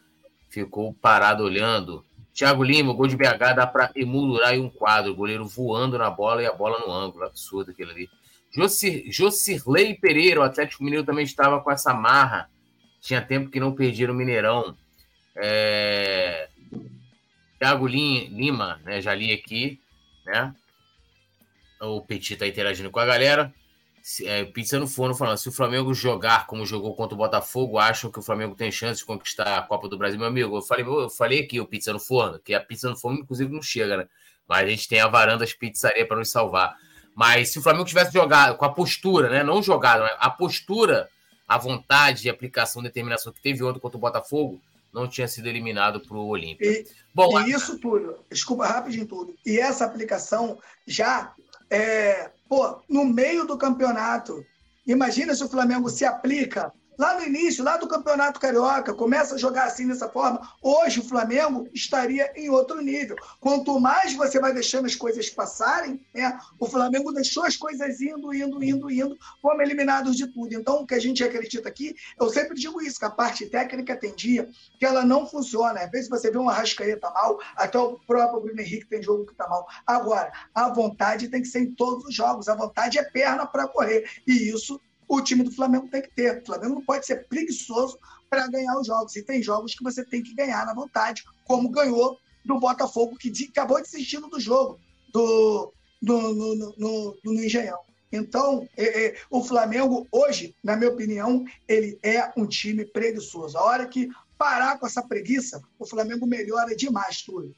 ficou parado olhando. Thiago Lima, gol de BH dá para emolurar um quadro. O goleiro voando na bola e a bola no ângulo. Absurdo aquilo ali. Jocir, Jocirley Pereira, o Atlético Mineiro também estava com essa marra. Tinha tempo que não perdia o Mineirão. É... Thiago Lima, né, já li aqui, né? O Petit tá interagindo com a galera. É, pizza no forno falando: se o Flamengo jogar como jogou contra o Botafogo, acham que o Flamengo tem chance de conquistar a Copa do Brasil, meu amigo. Eu falei, eu falei aqui o pizza no forno, que a pizza no forno, inclusive, não chega, né? Mas a gente tem a varanda de pizzaria para nos salvar. Mas se o Flamengo tivesse jogado com a postura, né? Não jogado, a postura, a vontade e aplicação, determinação que teve ontem contra o Botafogo, não tinha sido eliminado para o Olímpia. E, Bom, e isso tudo, desculpa rapidinho tudo. E essa aplicação já é, pô, no meio do campeonato. Imagina se o Flamengo se aplica lá no início, lá do Campeonato Carioca, começa a jogar assim dessa forma, hoje o Flamengo estaria em outro nível. Quanto mais você vai deixando as coisas passarem, né, o Flamengo deixou as coisas indo, indo, indo, indo, fomos eliminados de tudo. Então, o que a gente acredita aqui, eu sempre digo isso, que a parte técnica tem dia que ela não funciona. Às vezes você vê uma Arrascaeta mal, até o próprio Bruno Henrique tem jogo que está mal. Agora, a vontade tem que ser em todos os jogos, a vontade é perna para correr. E isso o time do Flamengo tem que ter. O Flamengo não pode ser preguiçoso para ganhar os jogos. E tem jogos que você tem que ganhar na vontade, como ganhou do Botafogo, que acabou desistindo do jogo do, do, no, no, no, Engenhão. Então, é, é, o Flamengo, hoje, na minha opinião, ele é um time preguiçoso. A hora que parar com essa preguiça, o Flamengo melhora demais tudo.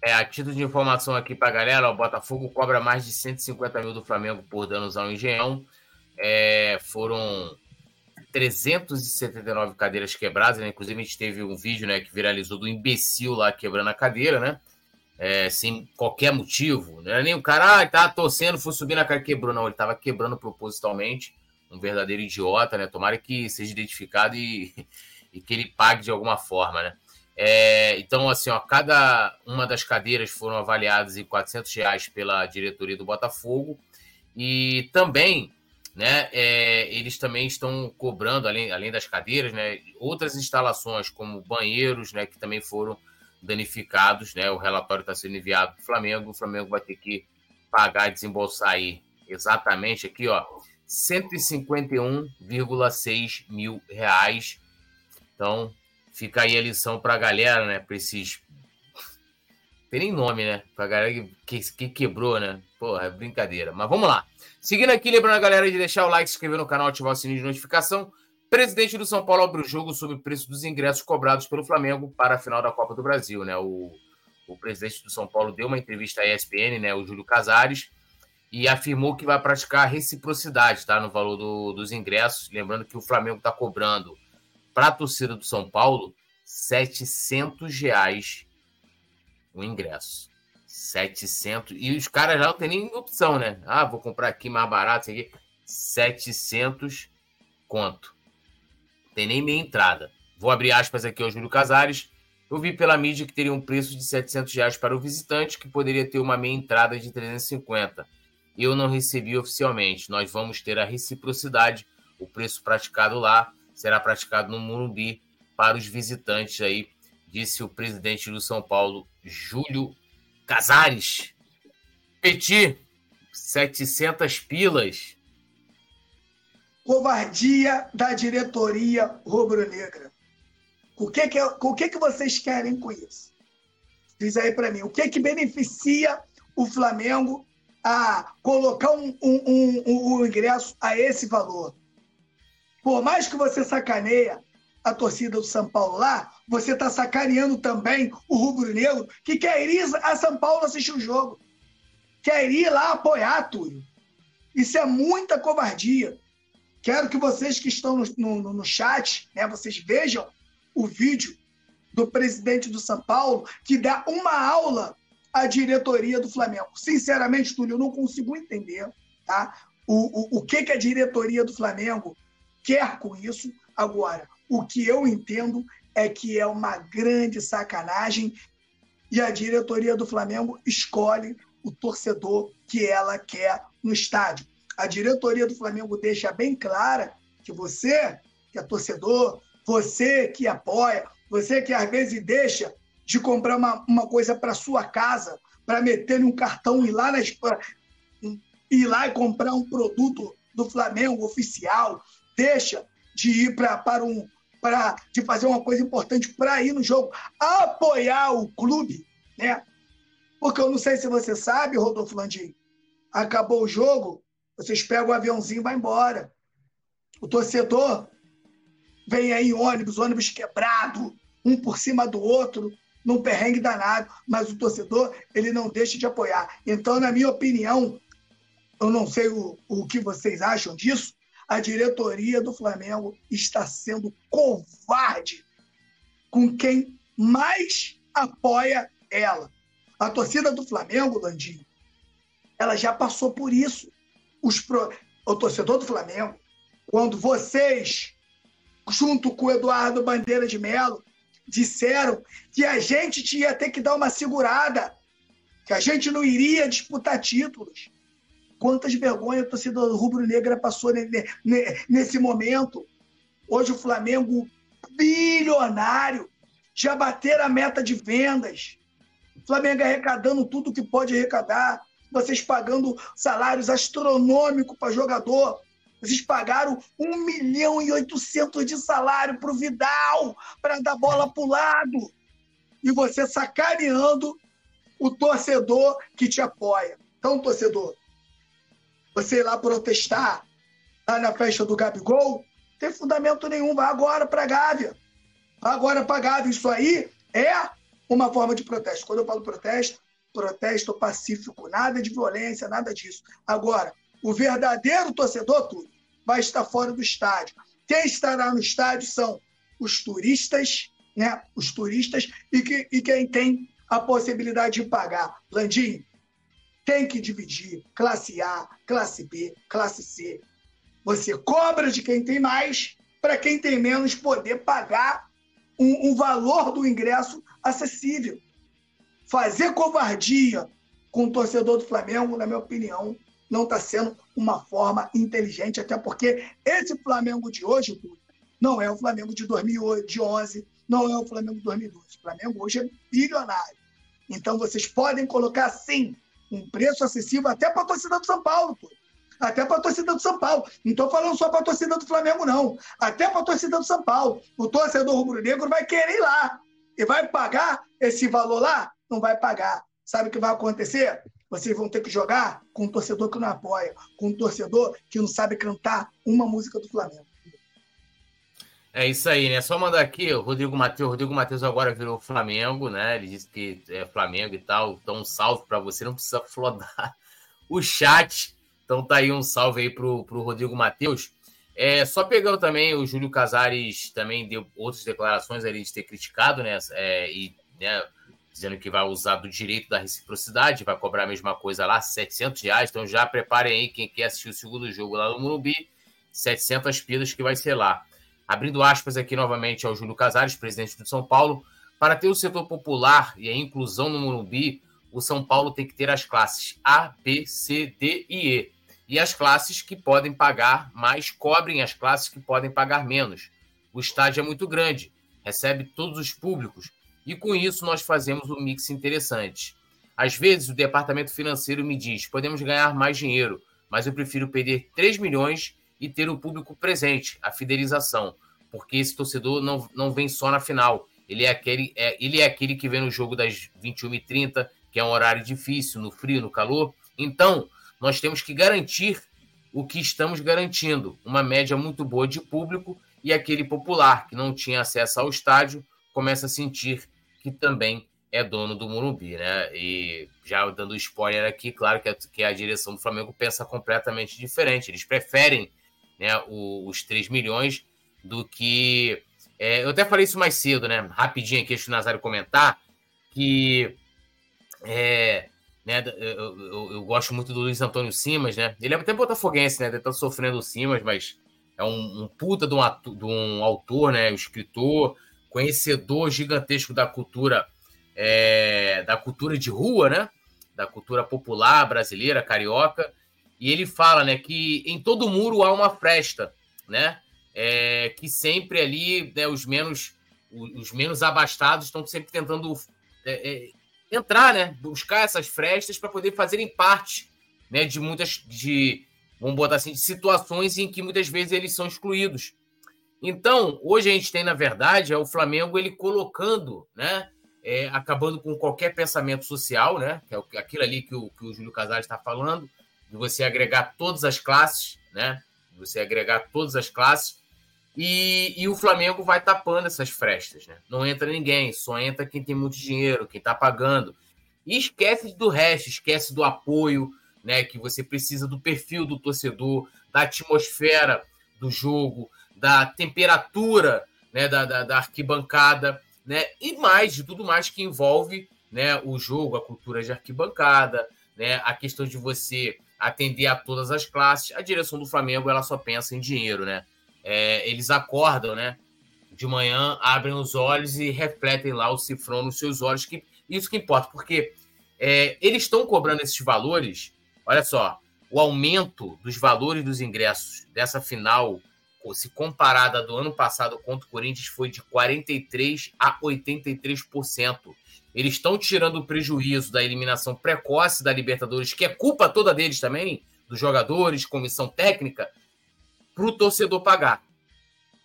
É, a título de informação aqui pra galera, o Botafogo cobra mais de 150 mil do Flamengo por danos ao engenhão. É, foram 379 cadeiras quebradas, né? Inclusive, a gente teve um vídeo né, que viralizou do imbecil lá quebrando a cadeira, né? É, sem qualquer motivo. Não era nem o cara, ah, tá torcendo, foi subir na cara quebrou. Não, ele tava quebrando propositalmente. Um verdadeiro idiota, né? Tomara que seja identificado e, e que ele pague de alguma forma, né? É, então, assim, ó, cada uma das cadeiras foram avaliadas em 400 reais pela diretoria do Botafogo. E também né? É, eles também estão cobrando, além, além das cadeiras, né? Outras instalações, como banheiros, né? Que também foram danificados, né? O relatório está sendo enviado para o Flamengo. O Flamengo vai ter que pagar desembolsar aí exatamente aqui, ó, 151,6 mil reais. Então, fica aí a lição para a galera, né? Para esses. Tem nem nome, né? Para a galera que, que quebrou, né? Porra, é brincadeira. Mas vamos lá. Seguindo aqui, lembrando a galera de deixar o like, se inscrever no canal, ativar o sininho de notificação. Presidente do São Paulo abre o jogo sobre o preço dos ingressos cobrados pelo Flamengo para a final da Copa do Brasil, né? O, o presidente do São Paulo deu uma entrevista à ESPN, né? O Júlio Casares, e afirmou que vai praticar reciprocidade, tá? No valor do, dos ingressos. Lembrando que o Flamengo está cobrando para a torcida do São Paulo 700 reais o ingresso. 700. E os caras já não tem nem opção, né? Ah, vou comprar aqui mais barato, aqui. 700 conto. Tem nem meia entrada. Vou abrir aspas aqui ao Júlio Casares. Eu vi pela mídia que teria um preço de 700 reais para o visitante, que poderia ter uma meia entrada de 350. Eu não recebi oficialmente. Nós vamos ter a reciprocidade. O preço praticado lá será praticado no Morumbi para os visitantes aí, disse o presidente do São Paulo, Júlio Casares. Petit, 700 pilas. Covardia da diretoria rubro-negra. O, que, que, o que, que vocês querem com isso? Diz aí para mim. O que, que beneficia o Flamengo a colocar um, um, um, um, ingresso a esse valor? Por mais que você sacaneia a torcida do São Paulo lá, você está sacaneando também o rubro-negro que quer ir a São Paulo assistir o jogo. Quer ir lá apoiar, Túlio. Isso é muita covardia. Quero que vocês que estão no, no, no chat, né, vocês vejam o vídeo do presidente do São Paulo que dá uma aula à diretoria do Flamengo. Sinceramente, Túlio, eu não consigo entender tá? o, o, o que, que a diretoria do Flamengo quer com isso agora. O que eu entendo é que é uma grande sacanagem e a diretoria do Flamengo escolhe o torcedor que ela quer no estádio. A diretoria do Flamengo deixa bem clara que você, que é torcedor, você que apoia, você que às vezes deixa de comprar uma, uma coisa para sua casa, para meter um cartão e lá, nas, ir lá e comprar um produto do Flamengo oficial, deixa de ir pra, para um, de fazer uma coisa importante para ir no jogo, apoiar o clube, né? Porque eu não sei se você sabe, Rodolfo Landim, acabou o jogo, vocês pegam o aviãozinho e vai embora. O torcedor vem aí em ônibus, ônibus quebrado, um por cima do outro, num perrengue danado, mas o torcedor ele não deixa de apoiar. Então, na minha opinião, eu não sei o, o que vocês acham disso, a diretoria do Flamengo está sendo covarde com quem mais apoia ela. A torcida do Flamengo, Landinho, ela já passou por isso. Pro... O torcedor do Flamengo, quando vocês, junto com o Eduardo Bandeira de Melo, disseram que a gente tinha ter que dar uma segurada, que a gente não iria disputar títulos, Quantas vergonhas a torcida rubro-negra passou nesse momento. Hoje o Flamengo, bilionário, já bateram a meta de vendas. O Flamengo arrecadando tudo que pode arrecadar. Vocês pagando salários astronômicos para jogador. Vocês pagaram 1 milhão e 800 de salário para o Vidal, para dar bola para o lado. E você sacaneando o torcedor que te apoia. Então, torcedor, você ir lá protestar lá na festa do Gabigol, não tem fundamento nenhum. Vai agora para a Gávea. Agora para a Gávea. Isso aí é uma forma de protesto. Quando eu falo protesto, protesto pacífico, nada de violência, nada disso. Agora, o verdadeiro torcedor, tudo, vai estar fora do estádio. Quem estará no estádio são os turistas, né? Os turistas e, que, e quem tem a possibilidade de pagar. Landim, tem que dividir classe A, classe B, classe C. Você cobra de quem tem mais para quem tem menos poder pagar um, um valor do ingresso acessível. Fazer covardia com o torcedor do Flamengo, na minha opinião, não está sendo uma forma inteligente, até porque esse Flamengo de hoje, não é o Flamengo de 2011, não é o Flamengo de 2012. O Flamengo hoje é bilionário. Então vocês podem colocar, sim, um preço acessível até para a torcida do São Paulo, pô. até para a torcida do São Paulo. Não estou falando só para a torcida do Flamengo, não. Até para a torcida do São Paulo. O torcedor rubro-negro vai querer ir lá. E vai pagar esse valor lá? Não vai pagar. Sabe o que vai acontecer? Vocês vão ter que jogar com um torcedor que não apoia, com um torcedor que não sabe cantar uma música do Flamengo. É isso aí, né? Só mandar aqui, o Rodrigo Matheus. Rodrigo Matheus agora virou Flamengo, né? Ele disse que é Flamengo e tal. Então, um salve para você. Não precisa flodar o chat. Então, tá aí um salve aí pro, pro Rodrigo Matheus. É, só pegando também, o Júlio Casares também deu outras declarações ali de ter criticado, né? É, e né, dizendo que vai usar do direito da reciprocidade, vai cobrar a mesma coisa lá, 700 reais. Então, já preparem aí quem quer assistir o segundo jogo lá no Morumbi, 700 pilas que vai ser lá. Abrindo aspas aqui novamente ao Júlio Casares, presidente do São Paulo, para ter o setor popular e a inclusão no Morumbi, o São Paulo tem que ter as classes A, B, C, D e E. E as classes que podem pagar mais cobrem as classes que podem pagar menos. O estádio é muito grande, recebe todos os públicos, e com isso nós fazemos um mix interessante. Às vezes o departamento financeiro me diz: podemos ganhar mais dinheiro, mas eu prefiro perder 3 milhões e ter o público presente, a fidelização, porque esse torcedor não, não vem só na final. Ele é, aquele, é, ele é aquele que vem no jogo das 21h30, que é um horário difícil, no frio, no calor. Então, nós temos que garantir o que estamos garantindo, uma média muito boa de público e aquele popular que não tinha acesso ao estádio começa a sentir que também é dono do Morumbi, né? E já dando spoiler aqui, claro que a, que a direção do Flamengo pensa completamente diferente. Eles preferem né, os 3 milhões do que. É, eu até falei isso mais cedo, né? Rapidinho aqui, deixa o Nazário comentar, que é, né, eu, eu, eu, gosto muito do Luiz Antônio Simas, né? Ele é até botafoguense, né? Ele tá sofrendo o Simas, mas é um, um puta de um, de um autor, né? Um escritor, conhecedor gigantesco da cultura, é, da cultura de rua, né? Da cultura popular brasileira, carioca. E ele fala, né, que em todo muro há uma fresta, né? É, que sempre ali, né, os menos os menos abastados estão sempre tentando é, é, entrar, né, buscar essas frestas para poder fazerem parte, né, de muitas de vamos botar assim, de situações em que muitas vezes eles são excluídos. Então, hoje a gente tem, na verdade, é o Flamengo ele colocando, né, é, acabando com qualquer pensamento social, né, que é aquilo ali que o, que o Júlio Casares está falando, de você agregar todas as classes, né? De você agregar todas as classes. E, e, o Flamengo vai tapando essas frestas, né? Não entra ninguém, só entra quem tem muito dinheiro, quem está pagando. E esquece do resto, esquece do apoio, né? Que você precisa do perfil do torcedor, da atmosfera do jogo, da temperatura né? da, da, da arquibancada, né? E mais, de tudo mais que envolve né? o jogo, a cultura de arquibancada, né? A questão de você atender a todas as classes. A direção do Flamengo ela só pensa em dinheiro, né? É, eles acordam, né? De manhã, abrem os olhos e refletem lá o cifrão nos seus olhos. Que, isso que importa, porque é, eles estão cobrando esses valores. Olha só, o aumento dos valores dos ingressos dessa final, se comparada do ano passado contra o Corinthians, foi de 43% a 83%. Eles estão tirando o prejuízo da eliminação precoce da Libertadores, que é culpa toda deles também, dos jogadores, comissão técnica, para o torcedor pagar.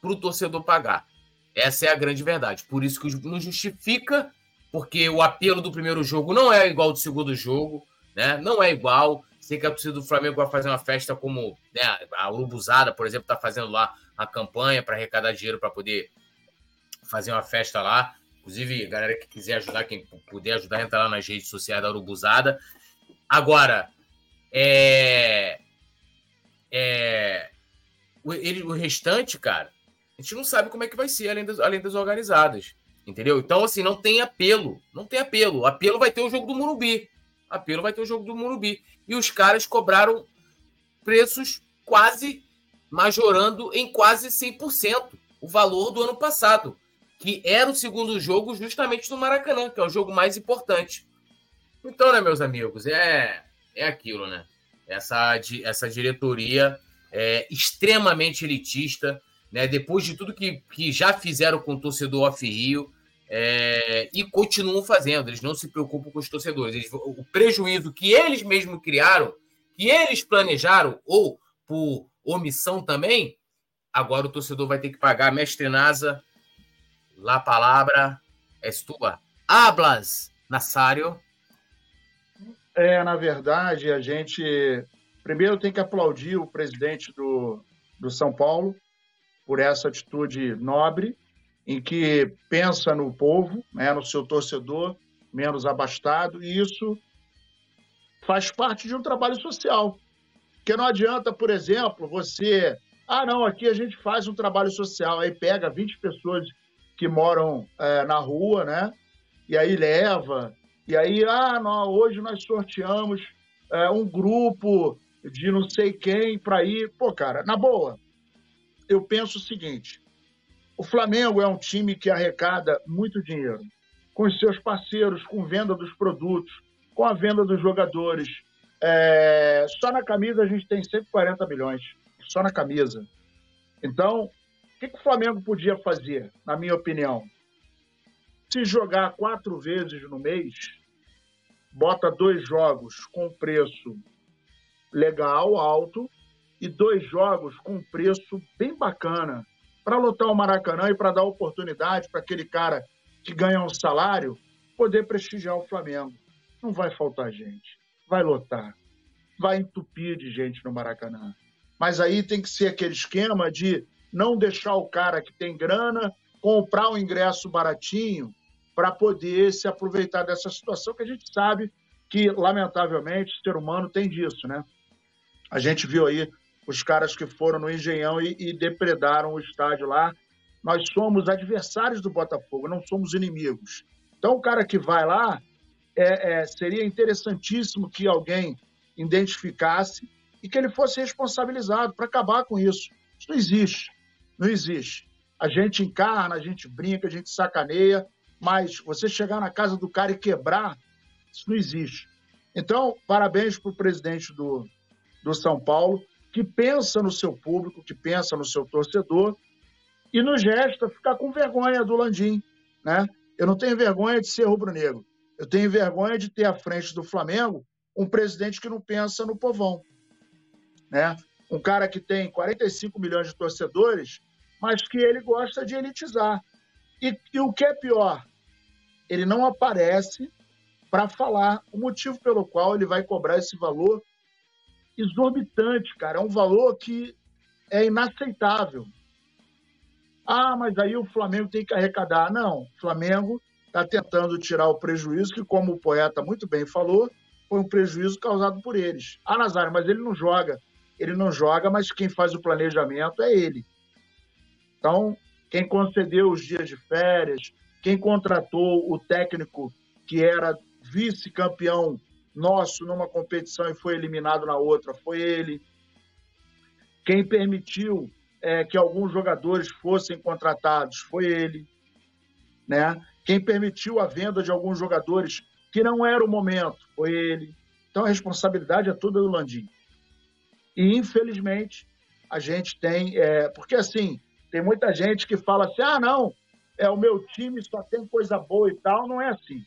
Para o torcedor pagar. Essa é a grande verdade. Por isso que não justifica, porque o apelo do primeiro jogo não é igual ao do segundo jogo, né? Não é igual. Sei que a torcida do Flamengo vai fazer uma festa como né, a Urubuzada, por exemplo, está fazendo lá a campanha para arrecadar dinheiro para poder fazer uma festa lá Inclusive, galera que quiser ajudar, quem puder ajudar, entrar lá nas redes sociais da Urubuzada. Agora, é, é, o, ele, o restante, cara, a gente não sabe como é que vai ser além das, além das organizadas. Entendeu? Então, assim, não tem apelo. Não tem apelo. Apelo vai ter o jogo do Murubi. Apelo vai ter o jogo do Murubi. E os caras cobraram preços quase majorando em quase 100% o valor do ano passado, que era o segundo jogo justamente no Maracanã, que é o jogo mais importante. Então, né, meus amigos, é, é aquilo, né? Essa, essa diretoria é extremamente elitista, né? Depois de tudo que, que já fizeram com o torcedor off-Rio, é, e continuam fazendo, eles não se preocupam com os torcedores. Eles, o prejuízo que eles mesmos criaram, que eles planejaram, ou por omissão também, agora o torcedor vai ter que pagar. Mestre Nasa, la palavra es tua. Hablas, Nassário. É, na verdade, a gente primeiro tem que aplaudir o presidente do, do São Paulo por essa atitude nobre, em que pensa no povo, né, no seu torcedor menos abastado, e isso faz parte de um trabalho social. Porque não adianta, por exemplo, você. Ah, não, aqui a gente faz um trabalho social, aí pega 20 pessoas que moram é, na rua, né? E aí leva, e aí, ah, hoje nós sorteamos é, um grupo de não sei quem para ir. Pô, cara, na boa, eu penso o seguinte: o Flamengo é um time que arrecada muito dinheiro com os seus parceiros, com venda dos produtos, com a venda dos jogadores. É, só na camisa a gente tem 140 milhões, só na camisa. Então, que, que o Flamengo podia fazer, na minha opinião? Se jogar quatro vezes no mês, bota dois jogos com preço legal, alto, e dois jogos com preço bem bacana para lotar o Maracanã e para dar oportunidade para aquele cara que ganha um salário poder prestigiar o Flamengo. Não vai faltar gente, vai lotar, vai entupir de gente no Maracanã. Mas aí tem que ser aquele esquema de não deixar o cara que tem grana comprar um ingresso baratinho para poder se aproveitar dessa situação que a gente sabe que, lamentavelmente, o ser humano tem disso, né? A gente viu aí os caras que foram no Engenhão e, e depredaram o estádio lá. Nós somos adversários do Botafogo, não somos inimigos. Então, o cara que vai lá, é, é, seria interessantíssimo que alguém identificasse e que ele fosse responsabilizado para acabar com isso. Isso não existe. Não existe. A gente encarna, a gente brinca, a gente sacaneia, mas você chegar na casa do cara e quebrar, isso não existe. Então, parabéns para o presidente do, do São Paulo que pensa no seu público, que pensa no seu torcedor, e nos resta ficar com vergonha do Landim. Né? Eu não tenho vergonha de ser rubro-negro. Eu tenho vergonha de ter à frente do Flamengo um presidente que não pensa no povão. Né? Um cara que tem 45 milhões de torcedores, mas que ele gosta de elitizar. E, e o que é pior, ele não aparece para falar o motivo pelo qual ele vai cobrar esse valor exorbitante, cara. É um valor que é inaceitável. Ah, mas aí o Flamengo tem que arrecadar. Não, o Flamengo está tentando tirar o prejuízo, que, como o poeta muito bem falou, foi um prejuízo causado por eles. Ah, Nazário, mas ele não joga. Ele não joga, mas quem faz o planejamento é ele. Então, quem concedeu os dias de férias, quem contratou o técnico que era vice-campeão nosso numa competição e foi eliminado na outra foi ele. Quem permitiu é, que alguns jogadores fossem contratados foi ele. Né? Quem permitiu a venda de alguns jogadores que não era o momento foi ele. Então a responsabilidade é toda do Landim. E infelizmente a gente tem, é, porque assim tem muita gente que fala assim, ah não, é o meu time só tem coisa boa e tal, não é assim.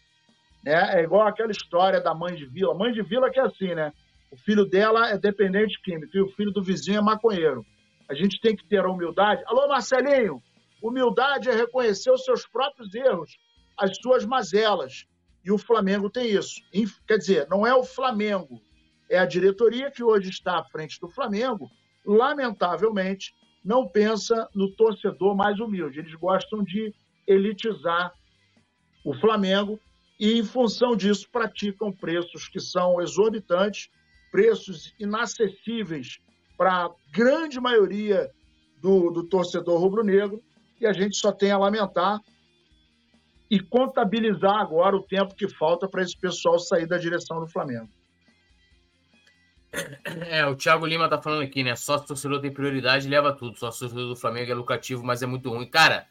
Né? É igual aquela história da mãe de vila. Mãe de vila que é assim, né? O filho dela é dependente químico e o filho do vizinho é maconheiro. A gente tem que ter a humildade. Alô, Marcelinho! Humildade é reconhecer os seus próprios erros, as suas mazelas. E o Flamengo tem isso. Quer dizer, não é o Flamengo, é a diretoria que hoje está à frente do Flamengo, lamentavelmente, não pensa no torcedor mais humilde. Eles gostam de elitizar o Flamengo e, em função disso, praticam preços que são exorbitantes, preços inacessíveis para a grande maioria do, do torcedor rubro-negro, e a gente só tem a lamentar e contabilizar agora o tempo que falta para esse pessoal sair da direção do Flamengo. É, o Thiago Lima tá falando aqui, né? Sócio torcedor tem prioridade, leva tudo. Sócio torcedor do Flamengo é lucrativo, mas é muito ruim. Cara,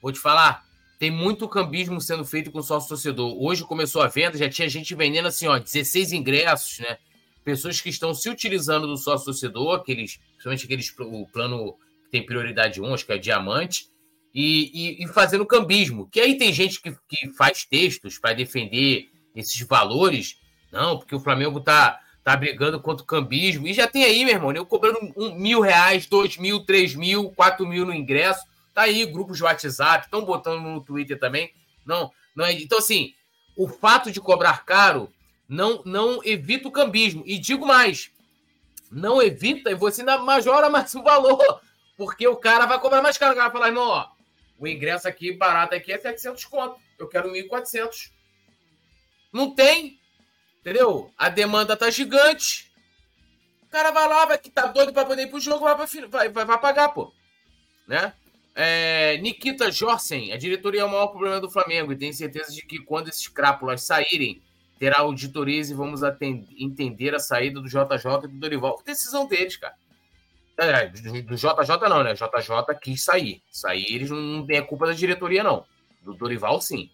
vou te falar, tem muito cambismo sendo feito com sócio torcedor. Hoje começou a venda, já tinha gente vendendo assim, ó, 16 ingressos, né? Pessoas que estão se utilizando do sócio torcedor, aqueles, principalmente aqueles, o plano que tem prioridade 1, acho que é diamante, e, e, e fazendo cambismo. Que aí tem gente que, que faz textos para defender esses valores. Não, porque o Flamengo tá tá brigando contra o cambismo. E já tem aí, meu irmão, eu cobrando um, mil reais, dois mil, três mil, quatro mil no ingresso. Tá aí, grupos de WhatsApp, estão botando no Twitter também. Não, não é. Então, assim, o fato de cobrar caro não, não evita o cambismo. E digo mais, não evita e você ainda majora mais o valor. Porque o cara vai cobrar mais caro. O cara vai falar, irmão, ó, o ingresso aqui, barato aqui, é 700 conto. Eu quero 1.400. Não tem. Entendeu? A demanda tá gigante. O cara vai lá, vai que tá doido para poder ir pro jogo, vai, vai, vai, vai pagar, pô. Né? É, Nikita Jorsen, a diretoria é o maior problema do Flamengo e tem certeza de que quando esses crápulas saírem, terá auditorias e vamos atender, entender a saída do JJ e do Dorival. Decisão deles, cara. É, do, do, JJ não, né? JJ quis sair. Sair eles não, não têm a culpa da diretoria, não. Do Dorival, sim.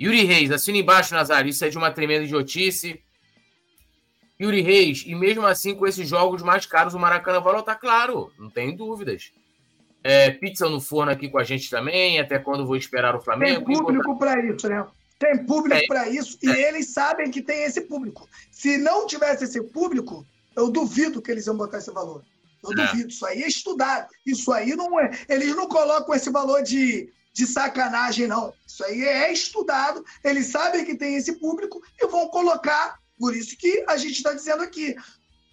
Yuri Reis, assina embaixo, Nazário. Isso é de uma tremenda idiotice. Yuri Reis, e mesmo assim, com esses jogos mais caros, o Maracanã vai lotar, claro, não tem dúvidas. É, pizza no forno aqui com a gente também, até quando vou esperar o Flamengo. Tem público para isso, né? Tem público é, para isso é. e eles sabem que tem esse público. Se não tivesse esse público, eu duvido que eles iam botar esse valor. Eu é. duvido. Isso aí é estudado. Isso aí não é. Eles não colocam esse valor de de sacanagem, não. Isso aí é estudado, eles sabem que tem esse público e vão colocar. Por isso que a gente está dizendo aqui.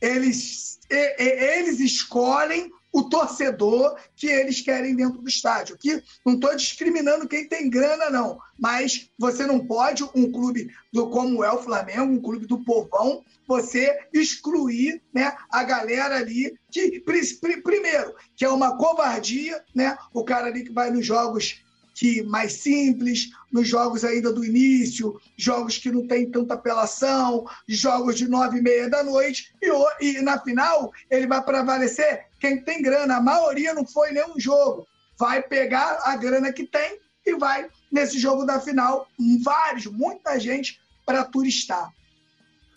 Eles, eles escolhem o torcedor que eles querem dentro do estádio. Aqui não estou discriminando quem tem grana, não. Mas você não pode, um clube do, como é o Flamengo, um clube do povão, você excluir né, a galera ali que, primeiro, que é uma covardia, né? O cara ali que vai nos jogos que mais simples, nos jogos ainda do início, jogos que não tem tanta apelação, jogos de nove e meia da noite, e, e na final ele vai prevalecer quem tem grana. A maioria não foi nenhum jogo. Vai pegar a grana que tem e vai, nesse jogo da final, vários, muita gente para turistar.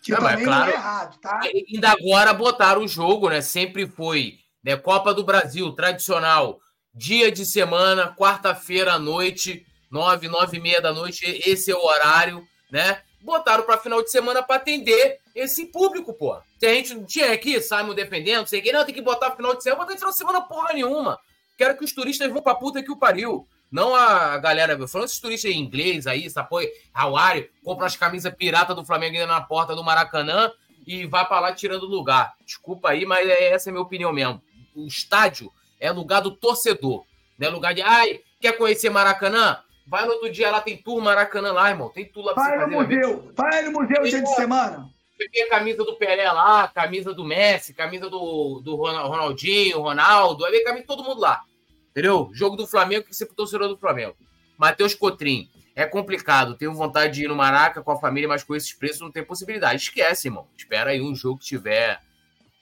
Que não, também claro, não é errado, tá? Ainda agora botaram o jogo, né? Sempre foi. Né? Copa do Brasil, tradicional dia de semana, quarta-feira à noite, nove, nove e meia da noite, esse é o horário, né? Botaram para final de semana para atender esse público, pô. Se a gente não tinha aqui, Simon defendendo, sei que, não, tem que botar final de semana, botar final de semana porra nenhuma. Quero que os turistas vão pra puta que o pariu. Não a galera, falando esses turistas em inglês aí, apoio Hawaii, compra as camisas pirata do Flamengo ainda na porta do Maracanã e vai para lá tirando lugar. Desculpa aí, mas é, essa é a minha opinião mesmo. O estádio é lugar do torcedor. Não é lugar de, ai, quer conhecer Maracanã? Vai no outro dia lá, tem tour Maracanã lá, irmão. Tem tour lá pra Vai no museu, vai no museu dia de semana. Peguei a camisa do Pelé lá, camisa do Messi, camisa do, do Ronaldinho, Ronaldo, aí vem camisa de todo mundo lá. Entendeu? Jogo do Flamengo, que você pro torcedor do Flamengo. Matheus Cotrim. É complicado, tenho vontade de ir no Maraca com a família, mas com esses preços não tem possibilidade. Esquece, irmão. Espera aí um jogo que tiver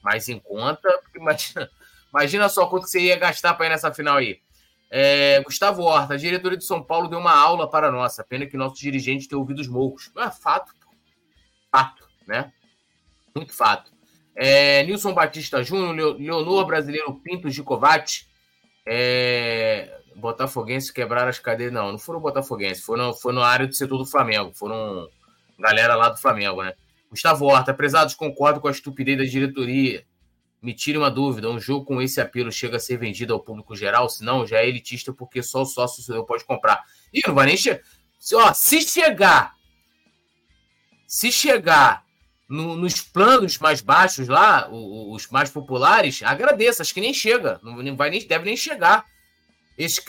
mais em conta, porque imagina, Imagina só quanto você ia gastar para ir nessa final aí. É, Gustavo Horta, a diretoria de São Paulo deu uma aula para nossa. Pena que nosso dirigente tem ouvido os moucos. É fato. Fato, né? Muito fato. É, Nilson Batista Júnior, Leonor Brasileiro Pinto Gicovati. É, Botafoguense quebraram as cadeiras. Não, não foram Botafoguense. Foram, foi na área do setor do Flamengo. Foram galera lá do Flamengo, né? Gustavo Horta, prezados, concordo com a estupidez da diretoria me tire uma dúvida: um jogo com esse apelo chega a ser vendido ao público geral? Se não, já é elitista porque só o sócio pode comprar. E não vai nem chegar. Ó, se chegar, se chegar no, nos planos mais baixos lá, os, os mais populares, agradeça, acho que nem chega. Não, vai nem, deve nem chegar. Esse,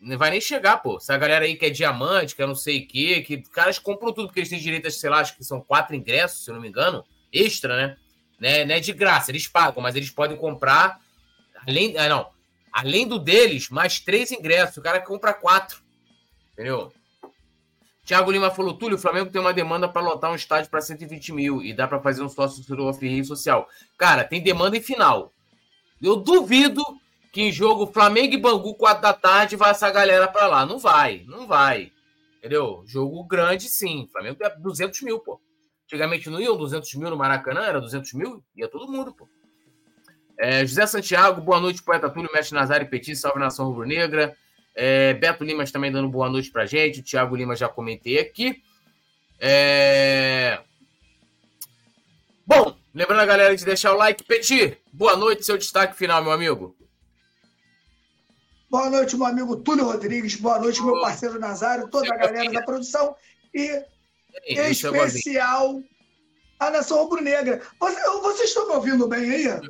Não vai nem chegar, pô. Essa galera aí que é diamante, que é não sei o quê, que caras compram tudo, porque eles têm direito a, sei lá, acho que são quatro ingressos, se eu não me engano, extra, né? Né? Não é de graça, eles pagam, mas eles podem comprar, além, ah, não, além do deles, mais três ingressos. O cara compra quatro, entendeu? Tiago Lima falou: Túlio, o Flamengo tem uma demanda para lotar um estádio para 120 mil e dá para fazer um sócio free social. Cara, tem demanda em final. Eu duvido que em jogo Flamengo e Bangu, 4 da tarde, vai essa galera para lá. Não vai, não vai. Entendeu? Jogo grande, sim. Flamengo é 200 mil, pô. Antigamente não iam 200 mil no Maracanã, era 200 mil? Ia todo mundo, pô. É, José Santiago, boa noite, poeta Túlio, mestre Nazário Petit, salve nação rubro-negra. É, Beto Limas também dando boa noite pra gente. O Thiago Lima já comentei aqui. É... Bom, lembrando a galera de deixar o like. Petit, boa noite, seu destaque final, meu amigo. Boa noite, meu amigo Túlio Rodrigues. Boa noite, meu parceiro Nazário, toda a galera da produção. E em especial a Nação Rubro-Negra. Vocês estão me ouvindo bem aí?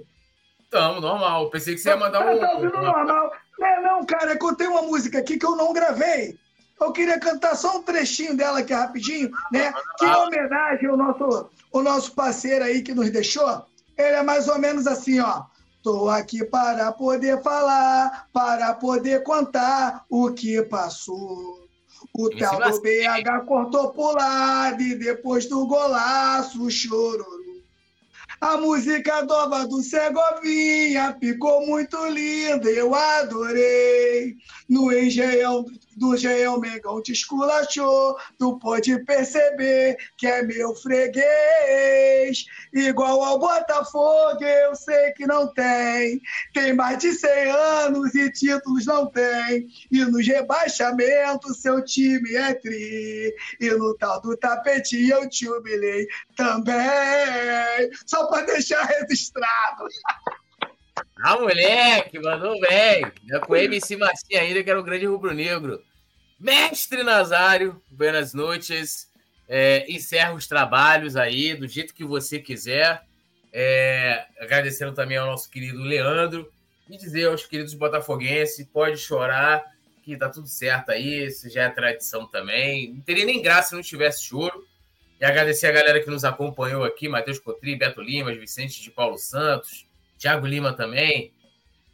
Estamos, normal. Pensei que você ia mandar um. Tá ouvindo normal. Não, é, não, cara, é que eu tenho uma música aqui que eu não gravei. Eu queria cantar só um trechinho dela aqui rapidinho, né? Que é homenagem ao nosso, ao nosso parceiro aí que nos deixou. Ele é mais ou menos assim, ó. Tô aqui para poder falar, para poder contar o que passou. O tal do BH cortou pro lado e depois do golaço chorou. A música nova do Segovinha ficou muito linda, eu adorei. No engenhão do Engenhão Mengão te esculachou, tu pode perceber que é meu freguês. Igual ao Botafogo, eu sei que não tem. Tem mais de 100 anos e títulos não tem. E nos rebaixamentos, seu time é tri. E no tal do tapete eu te humilhei também. Só para deixar registrado. Ah, moleque, mandou bem. É com o MC Marcinho ainda, que era o grande rubro-negro. Mestre Nazário, buenas noites. É, encerra os trabalhos aí do jeito que você quiser. É, agradecendo também ao nosso querido Leandro. E dizer aos queridos botafoguenses, pode chorar, que tá tudo certo aí. Isso já é tradição também. Não teria nem graça se não tivesse choro. E agradecer a galera que nos acompanhou aqui, Matheus Cotri, Beto Limas, Vicente de Paulo Santos, Thiago Lima também.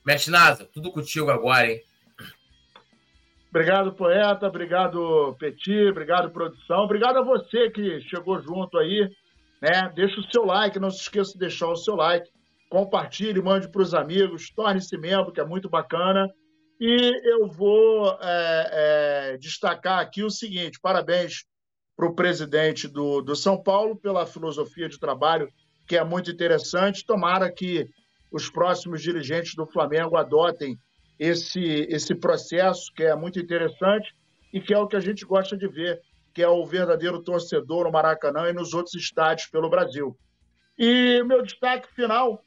Mestre Nasa, tudo contigo agora, hein? Obrigado, poeta. Obrigado, Petit. Obrigado, produção. Obrigado a você que chegou junto aí. Né? Deixa o seu like. Não se esqueça de deixar o seu like. Compartilhe, mande para os amigos. Torne-se membro, que é muito bacana. E eu vou é, é, destacar aqui o seguinte: parabéns para o presidente do, do São Paulo pela filosofia de trabalho, que é muito interessante. Tomara que os próximos dirigentes do Flamengo adotem esse, esse processo que é muito interessante e que é o que a gente gosta de ver, que é o verdadeiro torcedor no Maracanã e nos outros estádios pelo Brasil. E meu destaque final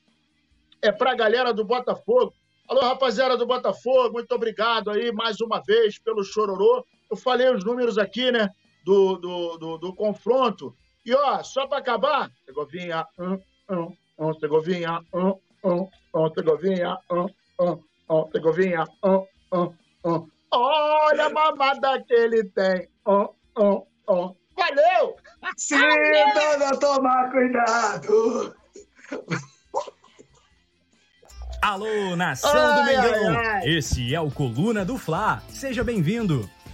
é para a galera do Botafogo. Alô, rapaziada do Botafogo, muito obrigado aí mais uma vez pelo chororô. Eu falei os números aqui, né, do, do, do, do confronto. E, ó, só para acabar, Segovinha, um, um, um, Segovinha, um, um, um, Segovinha, um, um, oh, Segovinha, oh, oh, oh. Olha a mamada que ele tem, oh, oh, oh. Valeu! Sim, dona, tomar cuidado! Alô, nação ai, do Mengão! Ai, ai. Esse é o Coluna do Fla. Seja bem-vindo!